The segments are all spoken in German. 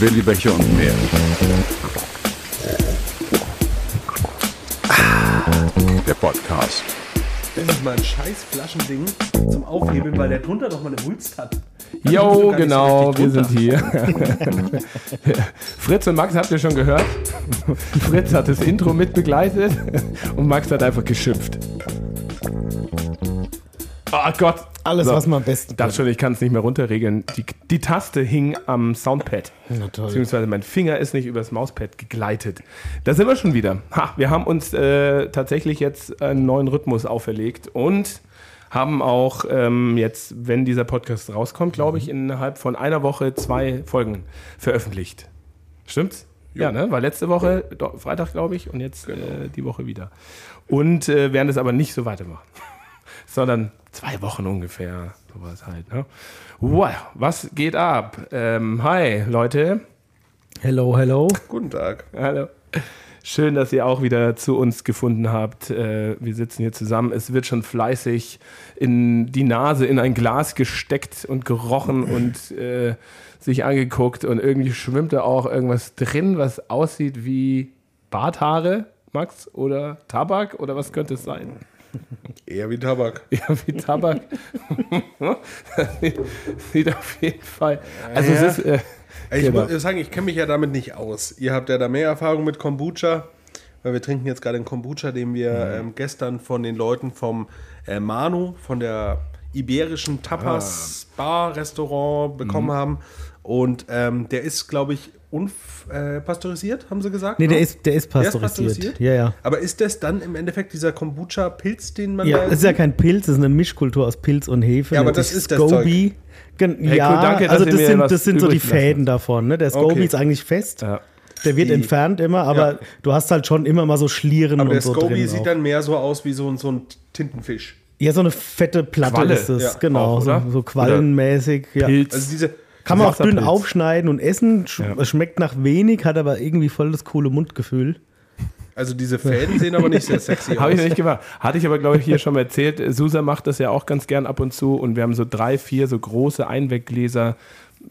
Willi Becher und mehr. Der Podcast. Das ist mal ein scheiß Flaschending zum Aufhebeln, weil der drunter noch mal eine Wulst hat. Jo, so genau, richtig wir sind hier. Fritz und Max habt ihr schon gehört. Fritz hat das Intro mit begleitet und Max hat einfach geschimpft. Oh Gott. Alles, So. was man am besten dachte schon, ich kann es nicht mehr runterregeln. Die, die Taste hing am Soundpad. Na toll. Beziehungsweise mein Finger ist nicht übers Mauspad gegleitet. Da sind wir schon wieder. Ha, wir haben uns äh, tatsächlich jetzt einen neuen Rhythmus auferlegt und haben auch ähm, jetzt, wenn dieser Podcast rauskommt, glaube ich, innerhalb von einer Woche zwei Folgen veröffentlicht. Stimmt's? Ja, ne? War letzte Woche, do- Freitag, glaube ich, und jetzt äh, die Woche wieder. Und äh, werden es aber nicht so weitermachen sondern zwei Wochen ungefähr. Sowas halt. Ne? Wow, was geht ab? Ähm, hi, Leute. Hello, hello. Guten Tag. Hallo. Schön, dass ihr auch wieder zu uns gefunden habt. Äh, wir sitzen hier zusammen. Es wird schon fleißig in die Nase in ein Glas gesteckt und gerochen und äh, sich angeguckt. Und irgendwie schwimmt da auch irgendwas drin, was aussieht wie Barthaare, Max, oder Tabak oder was könnte es sein? Eher wie Tabak. Ja, wie Tabak. sieht, sieht auf jeden Fall. Also Ja. es ist. Äh, Ich Genau. muss sagen, ich kenne mich ja damit nicht aus. Ihr habt ja da mehr Erfahrung mit Kombucha, weil wir trinken jetzt gerade einen Kombucha, den wir Mhm. ähm, gestern von den Leuten vom äh, Manu, von der iberischen Tapas Bar Restaurant bekommen Mhm. haben. Und ähm, der ist, glaube ich, unpasteurisiert, haben sie gesagt? Nee, der ne? ist, der ist Der ist pasteurisiert. Ja, ja. Aber ist das dann im Endeffekt dieser Kombucha-Pilz, den man Ja, da es ist ja kein Pilz, es ist eine Mischkultur aus Pilz und Hefe. Ja, aber das ist das Scoby. Gen Hey, ja, cool, danke, also das sind, das sind so die Fäden davon. Ne? Der Scoby Okay. ist eigentlich fest. ja. Der wird Die- entfernt immer, aber Ja. du hast halt schon immer mal so Schlieren Aber und der so Scoby drin. sieht auch. dann mehr so aus wie so ein, so ein Tintenfisch. ja, so eine fette Platte Qualle. ist es, Ja, genau. auch, so, so quallenmäßig. Ja. Pilz. Also diese, Kann man auch dünn aufschneiden und essen. Sch Ja. Schmeckt nach wenig, hat aber irgendwie voll das coole Mundgefühl. also diese Fäden sehen aber nicht sehr sexy aus. Habe ich noch nicht gemacht. Hatte ich aber, glaube ich, hier schon mal erzählt. Susa macht das ja auch ganz gern ab und zu. Und wir haben so drei, vier so große Einweggläser,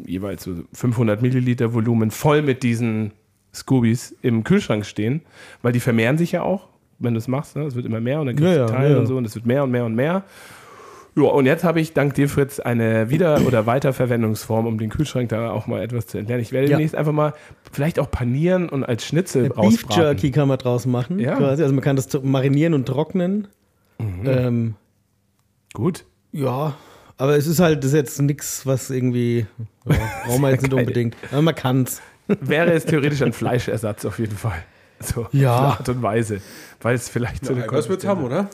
jeweils so 500 Milliliter Volumen, voll mit diesen Scoobies im Kühlschrank stehen. Weil die vermehren sich ja auch, wenn du es machst. Ne? Es wird immer mehr und dann gibt es Ja, ja, Teile ja. und so. Und es wird mehr und mehr und mehr. Ja, und jetzt habe ich dank dir, Fritz, eine Wieder- oder Weiterverwendungsform, um den Kühlschrank da auch mal etwas zu entlernen. Ich werde Ja. demnächst einfach mal vielleicht auch panieren und als Schnitzel Beef rausbraten. Jerky kann man draus machen. Ja. Quasi. Also man kann das marinieren und trocknen. Mhm. Ähm, Gut. ja, aber es ist halt das ist jetzt nichts, was irgendwie ja, brauchen wir jetzt nicht unbedingt. Aber man kann's. wäre es theoretisch ein Fleischersatz auf jeden Fall. So, Ja. Art und Weise. Weil es vielleicht so eine Was wird's haben, oder?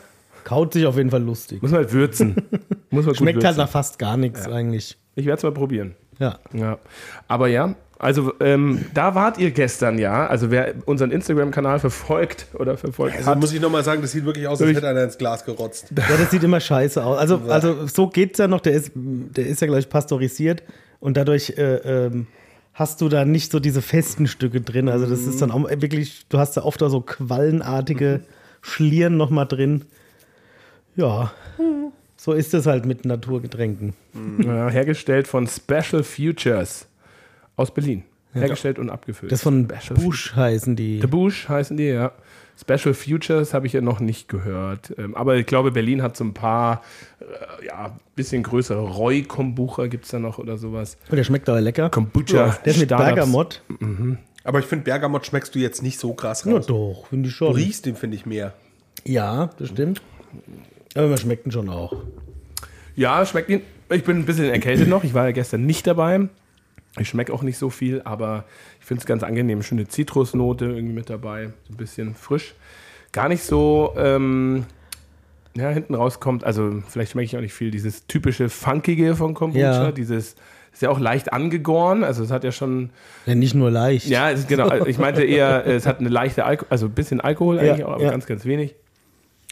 Kaut sich auf jeden Fall lustig. Muss man halt würzen. Muss man gut Schmeckt halt nach fast gar nichts eigentlich. Ich werde es mal probieren. Ja. Ja. Aber ja, also ähm, da wart ihr gestern ja. Also wer unseren Instagram-Kanal verfolgt oder verfolgt Also hat. muss ich nochmal sagen, das sieht wirklich aus, als hätte einer ins Glas gerotzt. Ja, das sieht immer scheiße aus. Also, also so geht's ja noch. Der ist, der ist ja gleich pasteurisiert und dadurch äh, ähm, hast du da nicht so diese festen Stücke drin. Also das ist dann auch wirklich, du hast da oft auch so quallenartige Schlieren noch mal drin. Ja, so ist es halt mit Naturgetränken. Ja, hergestellt von Special Futures aus Berlin. Hergestellt und abgefüllt. Das von Special Bush heißen die. The Bush heißen die, ja. Special Futures habe ich ja noch nicht gehört. Ähm, aber ich glaube, Berlin hat so ein paar, äh, ja, bisschen größere. Roy Kombucha gibt es da noch oder sowas. Oh, der schmeckt aber lecker. Kombucha. Der ist mit Startups. Bergamott. Aber ich finde, Bergamott schmeckst du jetzt nicht so krass Ja, raus. doch, finde ich du schon. riechst den, finde ich, mehr. Ja, das stimmt. Aber man schmeckt ihn schon auch. Ja, schmeckt ihn. Ich bin ein bisschen erkältet noch. Ich war ja gestern nicht dabei. Ich schmecke auch nicht so viel, aber ich finde es ganz angenehm. Schöne Zitrusnote irgendwie mit dabei. So ein bisschen frisch. Gar nicht so, ähm, ja, hinten rauskommt. Also, vielleicht schmecke ich auch nicht viel. Dieses typische Funkige von Kombucha. Ja. Dieses, ist ja auch leicht angegoren. Also, es hat ja schon, Ja, nicht nur leicht. ja, es ist genau. Ich meinte eher, es hat eine leichte Alkohol, also ein bisschen Alkohol Ja, eigentlich, auch, aber ja. ganz, ganz wenig.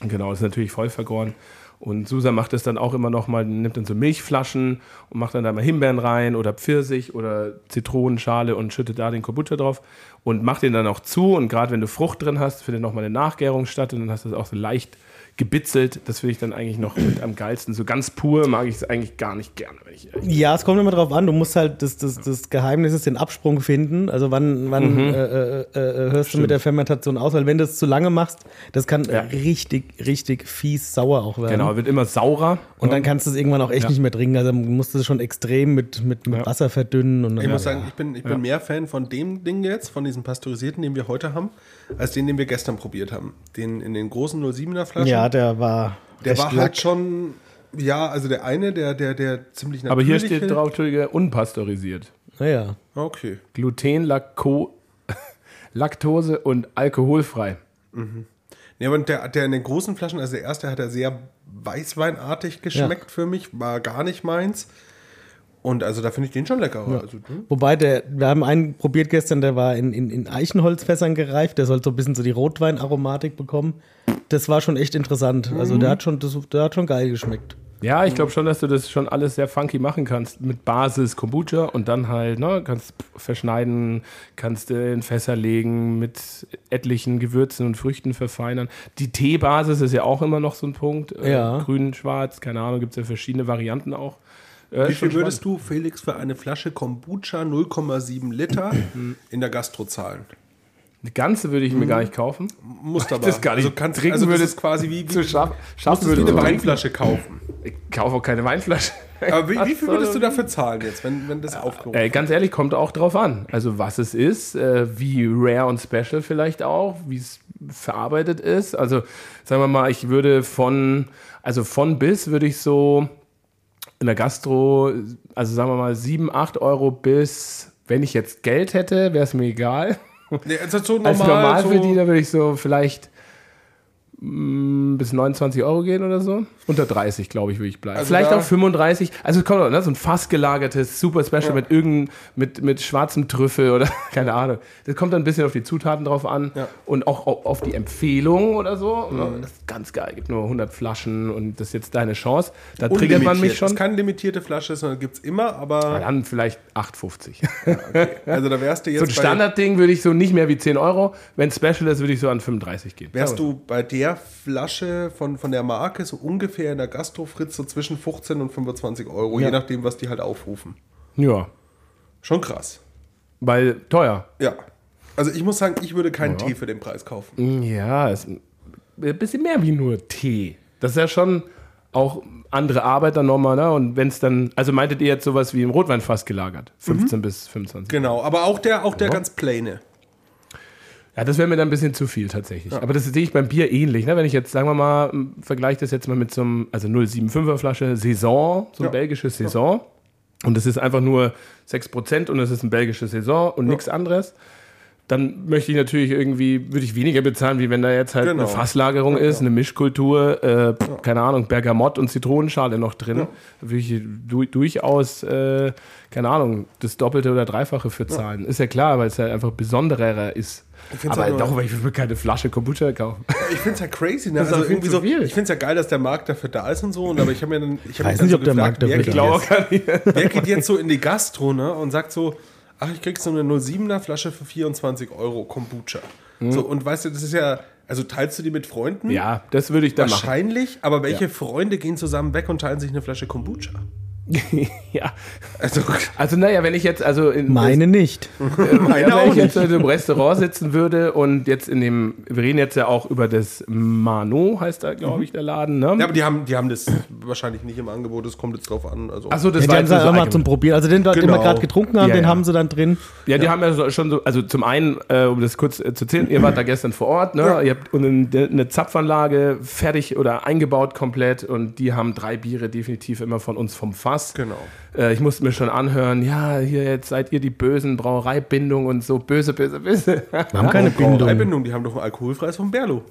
Genau, ist natürlich voll vergoren. Und Susa macht es dann auch immer noch mal, nimmt dann so Milchflaschen und macht dann da mal Himbeeren rein oder Pfirsich oder Zitronenschale und schüttet da den Kombucha drauf und macht den dann auch zu. Und gerade wenn du Frucht drin hast, findet noch mal eine Nachgärung statt und dann hast du es auch so leicht gebitzelt. Das finde ich dann eigentlich noch mit am geilsten. So ganz pur mag ich es eigentlich gar nicht gerne. Wenn ich, Ja, es kommt immer drauf an. Du musst halt das, das, das Geheimnis ist den Absprung finden. Also wann, wann äh, äh, äh, hörst du mit der Fermentation aus? Weil wenn du es zu lange machst, das kann Ja. richtig, richtig fies sauer auch werden. genau, wird immer saurer. Und dann kannst du es irgendwann auch echt Ja. nicht mehr trinken. Also musst du es schon extrem mit, mit, mit Ja. Wasser verdünnen. Und Ich muss sagen, ich bin, ich bin mehr Fan von dem Ding jetzt, von diesem pasteurisierten, den wir heute haben, als den, den wir gestern probiert haben. Den in den großen 07er Flaschen. ja, der war. der war lack. halt schon, ja, also der eine, der, der, der ziemlich Aber hier steht drauf, Entschuldige, unpasteurisiert. Naja. Okay. Gluten, Lacko, Laktose und alkoholfrei. Ja, und der, der in den großen Flaschen, also der erste hat er sehr weißweinartig geschmeckt für mich, war gar nicht meins. Und also da finde ich den schon leckerer. Also, hm. Wobei, der, wir haben einen probiert gestern, der war in, in, in Eichenholzfässern gereift. Der soll so ein bisschen so die Rotweinaromatik bekommen. Das war schon echt interessant. Also der hat schon, das, der hat schon geil geschmeckt. Ja, ich glaube schon, dass du das schon alles sehr funky machen kannst. Mit Basis Kombucha und dann halt, ne, kannst verschneiden, kannst äh, in Fässer legen, mit etlichen Gewürzen und Früchten verfeinern. Die Teebasis ist ja auch immer noch so ein Punkt. Äh, Ja. Grün, schwarz, keine Ahnung, gibt es ja verschiedene Varianten auch. Äh, Wie viel würdest du, Felix, für eine Flasche Kombucha 0,7 Liter in der Gastro zahlen? Eine ganze würde ich mir gar nicht kaufen. Musst aber. das gar nicht also kannst, trinken also würde, ist quasi wie, wie Zu du wie würde eine. Weinflasche kaufen. Ich kaufe auch keine Weinflasche. Aber wie, wie viel würdest du dafür zahlen jetzt, wenn, wenn das aufgehoben Äh, ganz ehrlich, kommt auch drauf an. Also was es ist, äh, wie rare und special vielleicht auch, wie es verarbeitet ist. Also sagen wir mal, ich würde von, also von bis würde ich so in der Gastro, also sagen wir mal 7, 8 Euro bis, wenn ich jetzt Geld hätte, wäre es mir egal. Nee, also so normal, Als so, Normalverdiener würde ich so vielleicht bis 29 Euro gehen oder so. Unter 30, glaube ich, würde ich bleiben. Also vielleicht auch 35. Also es kommt auch, ne, so ein fast gelagertes, super special mit irgendeinem, mit, mit schwarzem Trüffel oder keine Ahnung. Das kommt dann ein bisschen auf die Zutaten drauf an Ja. und auch au- auf die Empfehlung oder so. Ne, Das ist ganz geil. Gibt nur 100 Flaschen und das ist jetzt deine Chance. Da triggert man mich schon. ist keine limitierte Flasche, sondern gibt es immer, aber Dann vielleicht 8,50. also da wärst du jetzt So ein Standardding würde ich so nicht mehr wie 10 Euro. Wenn es Special ist, würde ich so an 35 gehen. wärst du bei der Flasche von, von der Marke so ungefähr in der Gastro Fritz so zwischen 15 und 25 Euro, je nachdem, was die halt aufrufen. Ja, Schon krass. weil teuer. Ja. Also ich muss sagen, ich würde keinen Tee für den Preis kaufen. Ja, ist ein bisschen mehr wie nur Tee. Das ist ja schon auch andere Arbeit dann nochmal, ne? Und wenn es dann, also meintet ihr jetzt sowas wie im Rotweinfass gelagert? 15 bis 25. Genau, aber auch der, auch der ganz plaine. Ja, das wäre mir dann ein bisschen zu viel tatsächlich. Aber das sehe ich beim Bier ähnlich. Ne? Wenn ich jetzt, sagen wir mal, vergleiche das jetzt mal mit so einem, also 0,75er Flasche Saison, so ein Ja. belgisches Saison. Und das ist einfach nur 6% und es ist ein belgisches Saison und nichts anderes. Dann möchte ich natürlich irgendwie, würde ich weniger bezahlen, wie wenn da jetzt halt Genau. eine Fasslagerung ist, eine Mischkultur, äh, pf, keine Ahnung, Bergamott und Zitronenschale noch drin. Da würde ich du, durchaus, äh, keine Ahnung, das Doppelte oder Dreifache für zahlen. Ist ja klar, weil es ja einfach besonderer ist. Aber halt doch, weil ich will mir keine Flasche Kombucha kaufen. Ich finde es ja crazy, ne? Das ist Also irgendwie so, viel. ich finde es ja geil, dass der Markt dafür da ist und so. Und aber ich habe mir dann, ich hab Weiß nicht, so ob der Markt wer dafür geht, da nicht. wer geht jetzt so in die Gastro, ne? Und sagt so, ach, ich krieg so eine 07er Flasche für 24 Euro Kombucha. So, und weißt du, das ist ja, also teilst du die mit Freunden? Ja, das würde ich dann machen. Wahrscheinlich, aber welche Freunde gehen zusammen weg und teilen sich eine Flasche Kombucha? ja. Also, Also, naja, wenn ich jetzt, also in, Meine nicht. meine ja, wenn ich jetzt in einem Restaurant sitzen würde und jetzt in dem, wir reden jetzt ja auch über das Mano, heißt da, glaube ich, der Laden, ne? Ja, aber die haben, die haben das wahrscheinlich nicht im Angebot, das kommt jetzt drauf an. Also, Achso, das Ja, die war haben jetzt sie so auch mal zum Probieren. Also den, dort, den wir Genau. gerade getrunken haben, Ja, den ja. haben sie dann drin. Ja, die haben ja so, schon so, also zum einen, äh, um das kurz äh, zu erzählen, ihr wart da gestern vor Ort, ne? Ja. Ihr habt eine, eine Zapfanlage fertig oder eingebaut komplett und die haben drei Biere definitiv immer von uns vom Fass. genau. Äh, ich musste mir schon anhören, ja, hier jetzt seid ihr die bösen Brauereibindung und so böse, böse, böse. Wir haben keine Bindung. Brauereibindung, die haben doch ein alkoholfreies vom Berlo.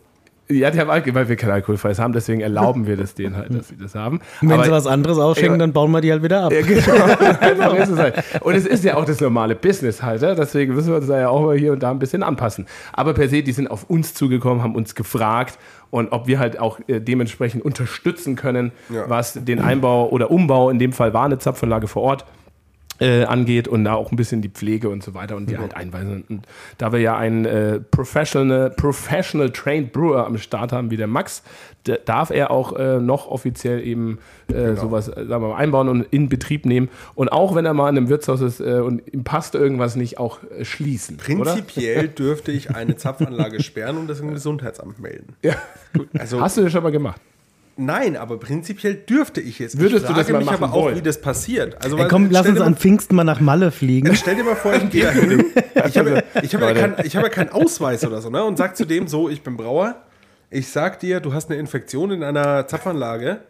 ja, die haben Alkohol, weil wir kein Alkoholfreies haben, deswegen erlauben wir das denen halt, dass sie das haben. Und wenn Aber- sie was anderes ausschenken, Ja. dann bauen wir die halt wieder ab. Ja, genau. Es halt. Und es ist ja auch das normale Business halt. Ja? Deswegen müssen wir uns da ja auch mal hier und da ein bisschen anpassen. Aber per se, die sind auf uns zugekommen, haben uns gefragt und ob wir halt auch äh, dementsprechend unterstützen können, Ja. was den Einbau oder Umbau, in dem Fall war eine Zapfanlage vor Ort, äh, angeht und da auch ein bisschen die Pflege und so weiter und die halt einweisen. Und da wir ja einen äh, professional, professional trained Brewer am Start haben wie der Max, darf er auch äh, noch offiziell eben äh, sowas äh, sagen wir mal, einbauen und in Betrieb nehmen. Und auch wenn er mal in einem Wirtshaus ist äh, und ihm passt irgendwas nicht, auch schließen. Oder? Prinzipiell dürfte ich eine Zapfanlage sperren und das im Gesundheitsamt melden. Ja. Also Hast du das schon mal gemacht? Nein, aber prinzipiell dürfte ich es. Würdest ich du das frage mal mich machen aber auch, wollen? wie das passiert. Also, Ey, komm, lass uns an Pfingsten mal nach Malle fliegen. Stell dir mal vor, ich gehe hin. Ich habe, ich, habe ja kein, ich habe ja keinen Ausweis oder so, ne? Und sag zu dem so, ich bin Brauer. Ich sag dir, du hast eine Infektion in einer Zapfanlage.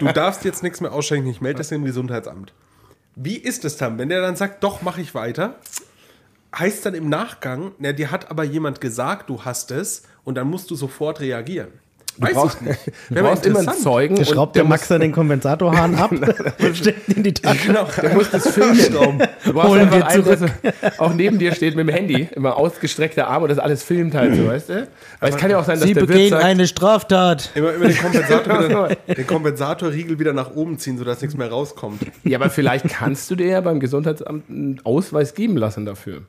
Du darfst jetzt nichts mehr ausschenken. Ich melde das im Gesundheitsamt. Wie ist es dann, wenn der dann sagt, doch, mache ich weiter? Heißt dann im Nachgang, na, dir hat aber jemand gesagt, du hast es und dann musst du sofort reagieren. Weiß brauchst- ich nicht. Du brauchst immer einen. Zeugen. Der schraubt der Max dann den Kompensatorhahn ab und steckt ihn in die Tasche. Genau. Der muss das filmen. Du brauchst Holen einfach wir einen, zurück. der auch neben dir steht mit dem Handy, immer ausgestreckter Arm und das alles filmt halt so, weißt du? Weil es kann ja auch sein, dass Sie der Wirt begehen sagt, eine Straftat. Immer, immer den, Kompensator wieder, den Kompensatorriegel wieder nach oben ziehen, sodass nichts mehr rauskommt. ja, aber vielleicht kannst du dir ja beim Gesundheitsamt einen Ausweis geben lassen dafür.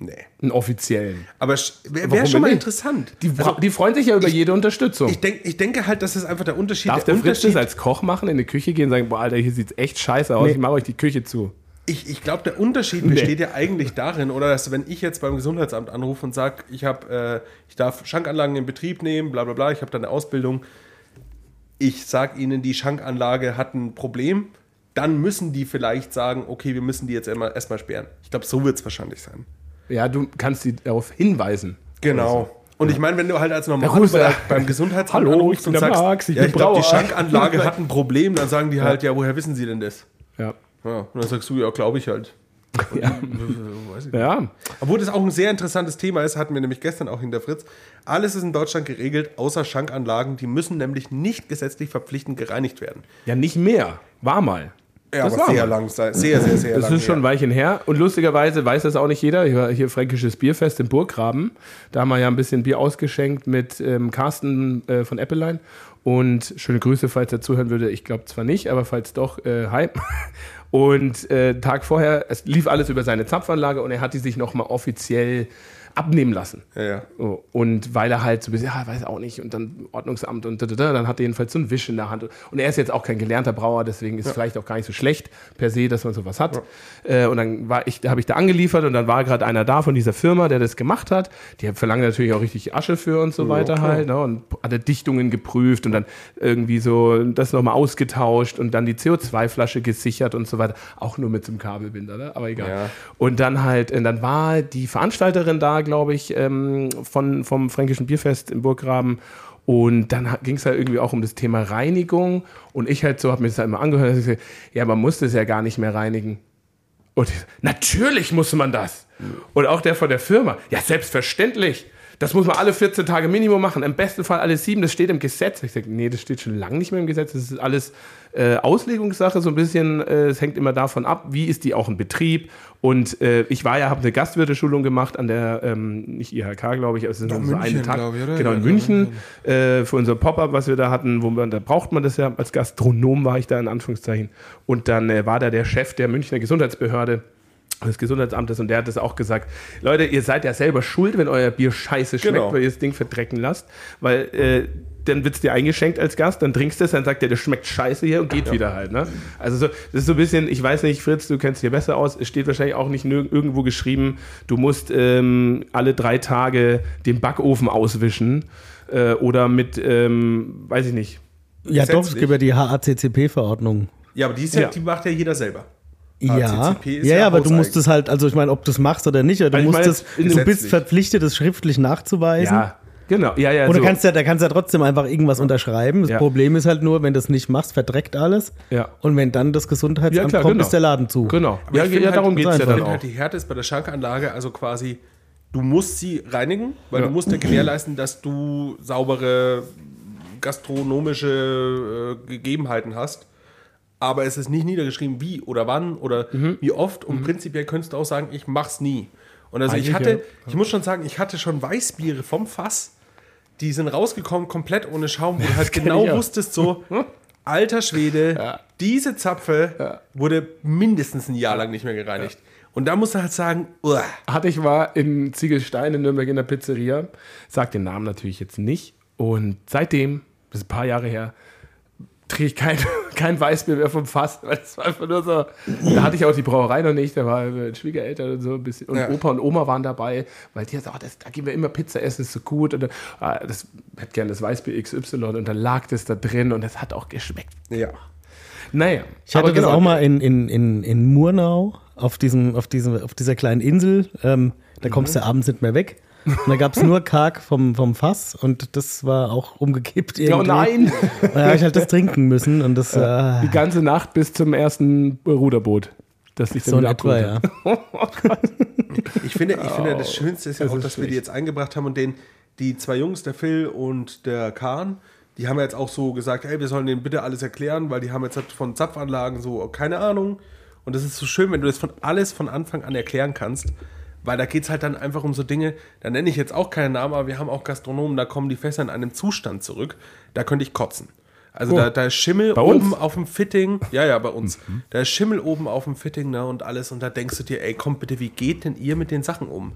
Nee. Einen offiziellen. Aber wäre wär schon mal nicht? interessant. Die, die freuen sich ja über jede Unterstützung. Ich, denk, ich denke halt, das ist einfach der Unterschied. Darf der Fritz Unterschied das als Koch machen, in die Küche gehen und sagen, boah, Alter, hier sieht's echt scheiße aus, Nee. ich mache euch die Küche zu. ich ich glaube, der Unterschied besteht ja eigentlich darin, oder dass wenn ich jetzt beim Gesundheitsamt anrufe und sage, ich, hab, äh, ich darf Schankanlagen in Betrieb nehmen, bla bla bla, ich habe da eine Ausbildung, ich sage ihnen, die Schankanlage hat ein Problem, dann müssen die vielleicht sagen, okay, wir müssen die jetzt erstmal erstmal sperren. Ich glaube, so wird es wahrscheinlich sein. Ja, du kannst sie darauf hinweisen. Genau. Und ich meine, wenn du halt als normal rufst du- bei- beim Gesundheitsamt Hallo, ich anrufst bin und der sagst, Max, ich ja, ich glaube, die. Schankanlage hat ein Problem, dann sagen die halt, ja, woher wissen sie denn das? Ja. Ja, und dann sagst du, ja, glaube ich halt. Ja. Weiß ich ja. Obwohl das auch ein sehr interessantes Thema ist, hatten wir nämlich gestern auch in der Fritz. Alles ist in Deutschland geregelt, außer Schankanlagen. Die müssen nämlich nicht gesetzlich verpflichtend gereinigt werden. Ja, nicht mehr. War mal. Ja, Das aber sehr lang, sehr, sehr, sehr, sehr Das lang. ist schon ein her. Weilchen her. Und lustigerweise weiß das auch nicht jeder. War hier Fränkisches Bierfest im Burggraben. Da haben wir ja ein bisschen Bier ausgeschenkt mit ähm, Carsten äh, von Appleline. Und schöne Grüße, falls er zuhören würde. Ich glaube zwar nicht, aber falls doch, äh, hi. Und äh, Tag vorher, es lief alles über seine Zapfanlage und er hat die sich nochmal offiziell abnehmen lassen. Ja, ja. So, Und weil er halt so ein bisschen, ja, weiß auch nicht, und dann Ordnungsamt und da, da, da, dann hat er jedenfalls so einen Wisch in der Hand. Und er ist jetzt auch kein gelernter Brauer, deswegen ist es vielleicht auch gar nicht so schlecht per se, dass man sowas hat. Äh, und dann war ich, habe ich da angeliefert und dann war gerade einer da von dieser Firma, der das gemacht hat. Die verlangen natürlich auch richtig Asche für und so weiter halt. Ne? Und hatte Dichtungen geprüft und dann irgendwie so das nochmal ausgetauscht und dann die CO2-Flasche gesichert und so weiter. Auch nur mit so einem Kabelbinder, ne? aber egal. Ja. Und dann halt, äh, dann war die Veranstalterin da, glaube ich, ähm, von, vom Fränkischen Bierfest im Burggraben. Und dann ging es halt irgendwie auch um das Thema Reinigung. Und ich halt so, habe mir das halt immer angehört. dass ich gesagt, ja, man muss das ja gar nicht mehr reinigen. Und ich, natürlich muss man das. Und auch der von der Firma, ja, selbstverständlich. Das muss man alle 14 Tage Minimum machen. Im besten Fall alle sieben. Das steht im Gesetz. Ich sage, nee, das steht schon lange nicht mehr im Gesetz. Das ist alles äh, Auslegungssache, so ein bisschen. Äh, es hängt immer davon ab, wie ist die auch in Betrieb. Und äh, ich war ja, habe eine Gastwirteschulung gemacht an der, ähm, nicht IHK, glaube ich, aber es ist so einen Tag. ich, oder? Genau, in Ja, München. Äh, für unser Pop-Up, was wir da hatten, wo man, da braucht man das ja. Als Gastronom war ich da in Anführungszeichen. Und dann äh, war da der Chef der Münchner Gesundheitsbehörde des Gesundheitsamtes und der hat das auch gesagt. Leute, ihr seid ja selber schuld, wenn euer Bier scheiße schmeckt, Genau. weil ihr das Ding verdrecken lasst, weil äh, dann wird es dir eingeschenkt als Gast, dann trinkst du es, dann sagt der, das schmeckt scheiße hier und geht wieder halt. Ne? Also so, das ist so ein bisschen, ich weiß nicht, Fritz, du kennst dich hier besser aus, es steht wahrscheinlich auch nicht nirg- irgendwo geschrieben, du musst ähm, alle drei Tage den Backofen auswischen äh, oder mit, ähm, weiß ich nicht, Ja, doch, es gibt ja die HACCP-Verordnung. Ja, aber die, ist ja, Ja. die macht ja jeder selber. Ja, ja, ja ja, aber du musst es halt, also ich meine, ob du es machst oder nicht, oder du Also musst meine, es, du bist verpflichtet, es schriftlich nachzuweisen. ja, genau, ja, ja, Und du so. kannst ja, da kannst du ja trotzdem einfach irgendwas unterschreiben. Das Ja. Problem ist halt nur, wenn du es nicht machst, verdreckt alles. Ja. Und wenn dann das Gesundheitsamt Ja, klar, kommt, genau. ist der Laden zu. Genau. Aber Ja, ich ja halt, darum geht es ja dann Ich finde auch. halt, die Härte ist bei der Schankanlage also quasi, du musst sie reinigen, weil Ja. du musst ja gewährleisten, dass du saubere gastronomische äh, Gegebenheiten hast. Aber es ist nicht niedergeschrieben, wie oder wann oder Mhm. wie oft. Und prinzipiell könntest du auch sagen, ich mach's nie. Und also ich Eigentlich, hatte, ja. ich muss schon sagen, ich hatte schon Weißbiere vom Fass, die sind rausgekommen komplett ohne Schaum, wo du halt genau wusstest so, alter Schwede, diese Zapfe wurde mindestens ein Jahr lang nicht mehr gereinigt. Und da musst du halt sagen, uah. hatte ich war in Ziegelstein in Nürnberg in der Pizzeria. Sag den Namen natürlich jetzt nicht. Und seitdem, das ist ein paar Jahre her, trinke ich kein, kein Weißbier mehr vom Fass. Weil das war einfach nur so. Da hatte ich auch die Brauerei noch nicht. Da war äh, Schwiegereltern und so ein bisschen. Und Ja. Opa und Oma waren dabei, weil die gesagt, oh, das, da gehen wir immer Pizza essen, ist so gut. Und, ah, das hätte gerne das Weißbier XY und dann lag das da drin und das hat auch geschmeckt. Ja. Naja. Ich hatte aber das genau, auch mal in, in, in, in Murnau auf, diesem, auf, diesem, auf dieser kleinen Insel. Ähm, da kommst Mhm. du abends nicht mehr weg. Und da gab es nur Karg vom, vom Fass und das war auch umgekippt irgendwie. Oh nein! Und da habe ich halt das trinken müssen und das äh, Die ganze Nacht bis zum ersten Ruderboot. Das dann so in wieder etwa, ja. hat. Ich finde, ich finde das Schönste ist ja Das auch, dass wir die jetzt eingebracht haben und den, die zwei Jungs, der Phil und der Kahn, die haben ja jetzt auch so gesagt, hey, wir sollen denen bitte alles erklären, weil die haben jetzt halt von Zapfanlagen so keine Ahnung. Und das ist so schön, wenn du das von alles von Anfang an erklären kannst. Weil da geht es halt dann einfach um so Dinge, da nenne ich jetzt auch keinen Namen, aber wir haben auch Gastronomen, da kommen die Fässer in einem Zustand zurück, da könnte ich kotzen. Also da, da ist Schimmel Bei oben uns? auf dem Fitting, ja, ja, bei uns. Da ist Schimmel oben auf dem Fitting ne, und alles und da denkst du dir, ey, komm bitte, wie geht denn ihr mit den Sachen um?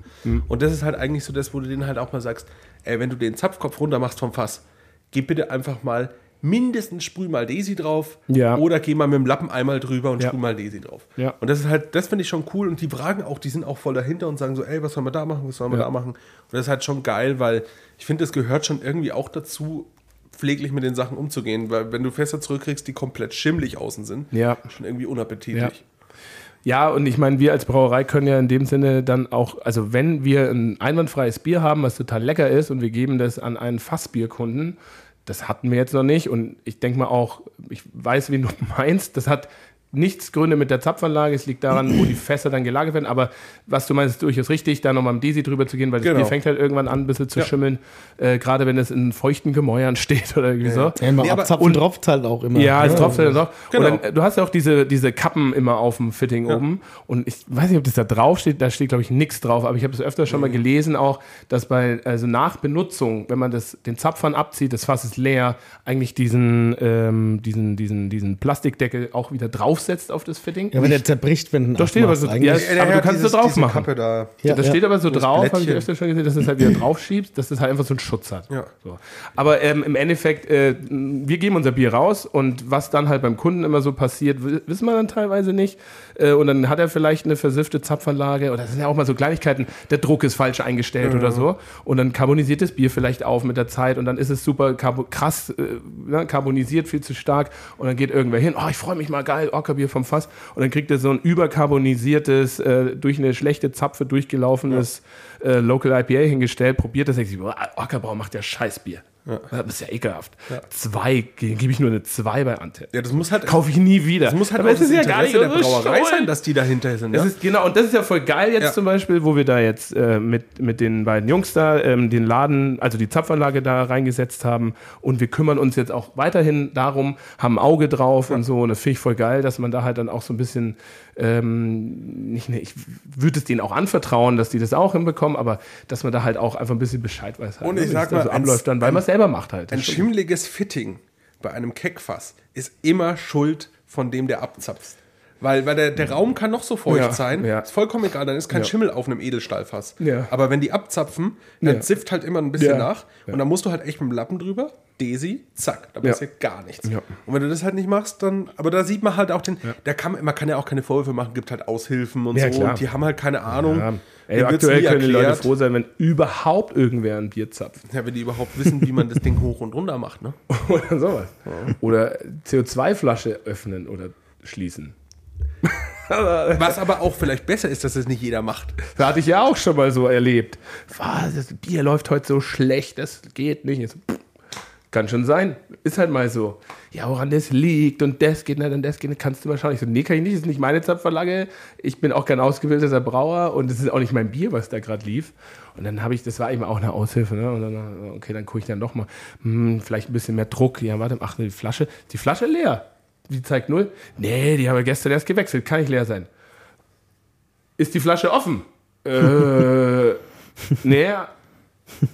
Und das ist halt eigentlich so das, wo du denen halt auch mal sagst, ey, wenn du den Zapfkopf runter machst vom Fass, geh bitte einfach mal mindestens sprüh mal Desi drauf Ja. oder geh mal mit dem Lappen einmal drüber und Ja. sprüh mal Desi drauf. Ja. Und das ist halt, das finde ich schon cool und die fragen auch, die sind auch voll dahinter und sagen so, ey, was sollen wir da machen, was sollen wir da machen? Und das ist halt schon geil, weil ich finde, das gehört schon irgendwie auch dazu, pfleglich mit den Sachen umzugehen, weil wenn du Fässer zurückkriegst, die komplett schimmlig außen sind, Ja. schon irgendwie unappetitlich. Ja, und ich meine, wir als Brauerei können ja in dem Sinne dann auch, also wenn wir ein einwandfreies Bier haben, was total lecker ist und wir geben das an einen Fassbierkunden, das hatten wir jetzt noch nicht. Und ich denke mal auch, ich weiß, wen du meinst, das hat nichts Gründe mit der Zapfanlage, es liegt daran, wo die Fässer dann gelagert werden, aber was du meinst, ist durchaus richtig, da nochmal im Desi drüber zu gehen, weil das Genau. Bier fängt halt irgendwann an, ein bisschen zu Ja. schimmeln, äh, gerade wenn es in feuchten Gemäuern steht oder irgendwie so. Ja, Nee, aber- abzapfen tropft halt auch immer. Ja, es tropft dann doch. Genau. Und dann, du hast ja auch diese, diese Kappen immer auf dem Fitting oben. Und ich weiß nicht, ob das da drauf steht. Da steht, glaube ich, nichts drauf. Aber ich habe es öfter schon mal gelesen, auch, dass bei, also nach Benutzung, wenn man das, den Zapfhahn abzieht, das Fass ist leer, eigentlich diesen, ähm, diesen, diesen, diesen Plastikdeckel auch wieder draufsetzt auf das Fitting. Ja, wenn der zerbricht, wenn ihn Doch steht aber so- eigentlich. ja, Aber du kannst es so drauf machen. Kappe da. Ja, das ja. steht aber so Das drauf, habe ich öfter schon gesehen, dass du es halt wieder draufschiebst, dass das halt einfach so einen Schutz hat. Ja. So. Aber ähm, im Endeffekt, äh, wir geben unser Bier raus und was dann halt beim Kunden immer so passiert, wi- wissen wir dann teilweise nicht. Äh, und dann hat er vielleicht eine versiffte Zapfanlage oder das sind ja auch mal so Kleinigkeiten, der Druck ist falsch eingestellt oder so. Und dann carbonisiert das Bier vielleicht auf mit der Zeit und dann ist es super krass äh, ne, carbonisiert, viel zu stark. Und dann geht irgendwer hin, oh, ich freue mich mal geil, Ockerbier vom Fass. Und dann kriegt er so ein übercarbonisiertes, äh, durch eine schlechte Zapfe durchgelaufenes äh, Local IPA hingestellt, probiert das, denkt sich, Ockerbrau macht ja Scheißbier. Das ist ja ekelhaft. Zwei, ge- gebe ich nur eine zwei bei Ante. Ja, das muss halt, Kaufe ich nie wieder. das muss halt Aber das ist ja gar nicht der Brauerei Schuld. sein, dass die dahinter sind. Das Ja? ist, genau, und das ist ja voll geil jetzt Ja. zum Beispiel, wo wir da jetzt äh, mit, mit den beiden Jungs da ähm, den Laden, also die Zapfanlage da reingesetzt haben und wir kümmern uns jetzt auch weiterhin darum, haben ein Auge drauf und so und das finde ich voll geil, dass man da halt dann auch so ein bisschen, ähm, nicht, ne, ich würde es denen auch anvertrauen, dass die das auch hinbekommen, aber dass man da halt auch einfach ein bisschen Bescheid weiß. Halt, Und ne, ich sag mal, so abläuft dann, weil man es selber macht halt. Ein schimmliges Fitting bei einem Keckfass ist immer Schuld von dem, der abzapft. Weil, weil der, der Raum kann noch so feucht Ja, sein, ja. ist vollkommen egal, dann ist kein Ja. Schimmel auf einem Edelstahlfass. Aber wenn die abzapfen, dann zifft halt immer ein bisschen nach und dann musst du halt echt mit dem Lappen drüber, Desi, zack, da Ja. passiert gar nichts. Ja. Und wenn du das halt nicht machst, dann, aber da sieht man halt auch den, der kann, man kann ja auch keine Vorwürfe machen, gibt halt Aushilfen und Ja, so, und die haben halt keine Ahnung. Ja. Ey, aktuell können die Leute froh sein, wenn überhaupt irgendwer ein Bier zapft. Ja, wenn die überhaupt wissen, wie man das Ding hoch und runter macht, ne? Oder sowas. Oder CO2-Flasche öffnen oder schließen. Was aber auch vielleicht besser ist, dass es nicht jeder macht. Das hatte ich ja auch schon mal so erlebt. Was, das Bier läuft heute so schlecht, das geht nicht. Ich so, pff, kann schon sein. Ist halt mal so. Ja, woran das liegt und das geht nicht und das geht nicht, kannst du mal schauen. Ich so, nee, kann ich nicht, das ist nicht meine Zapfanlage. Ich bin auch kein ausgebildeter Brauer und es ist auch nicht mein Bier, was da gerade lief. Und dann habe ich, das war eben auch eine Aushilfe, ne? Und dann, okay, dann gucke ich dann doch mal, hm, vielleicht ein bisschen mehr Druck. Ja, warte, ach, die Flasche, die Flasche leer. Die zeigt null. Nee, die haben wir gestern erst gewechselt, kann nicht leer sein. Ist die Flasche offen? Äh, nee,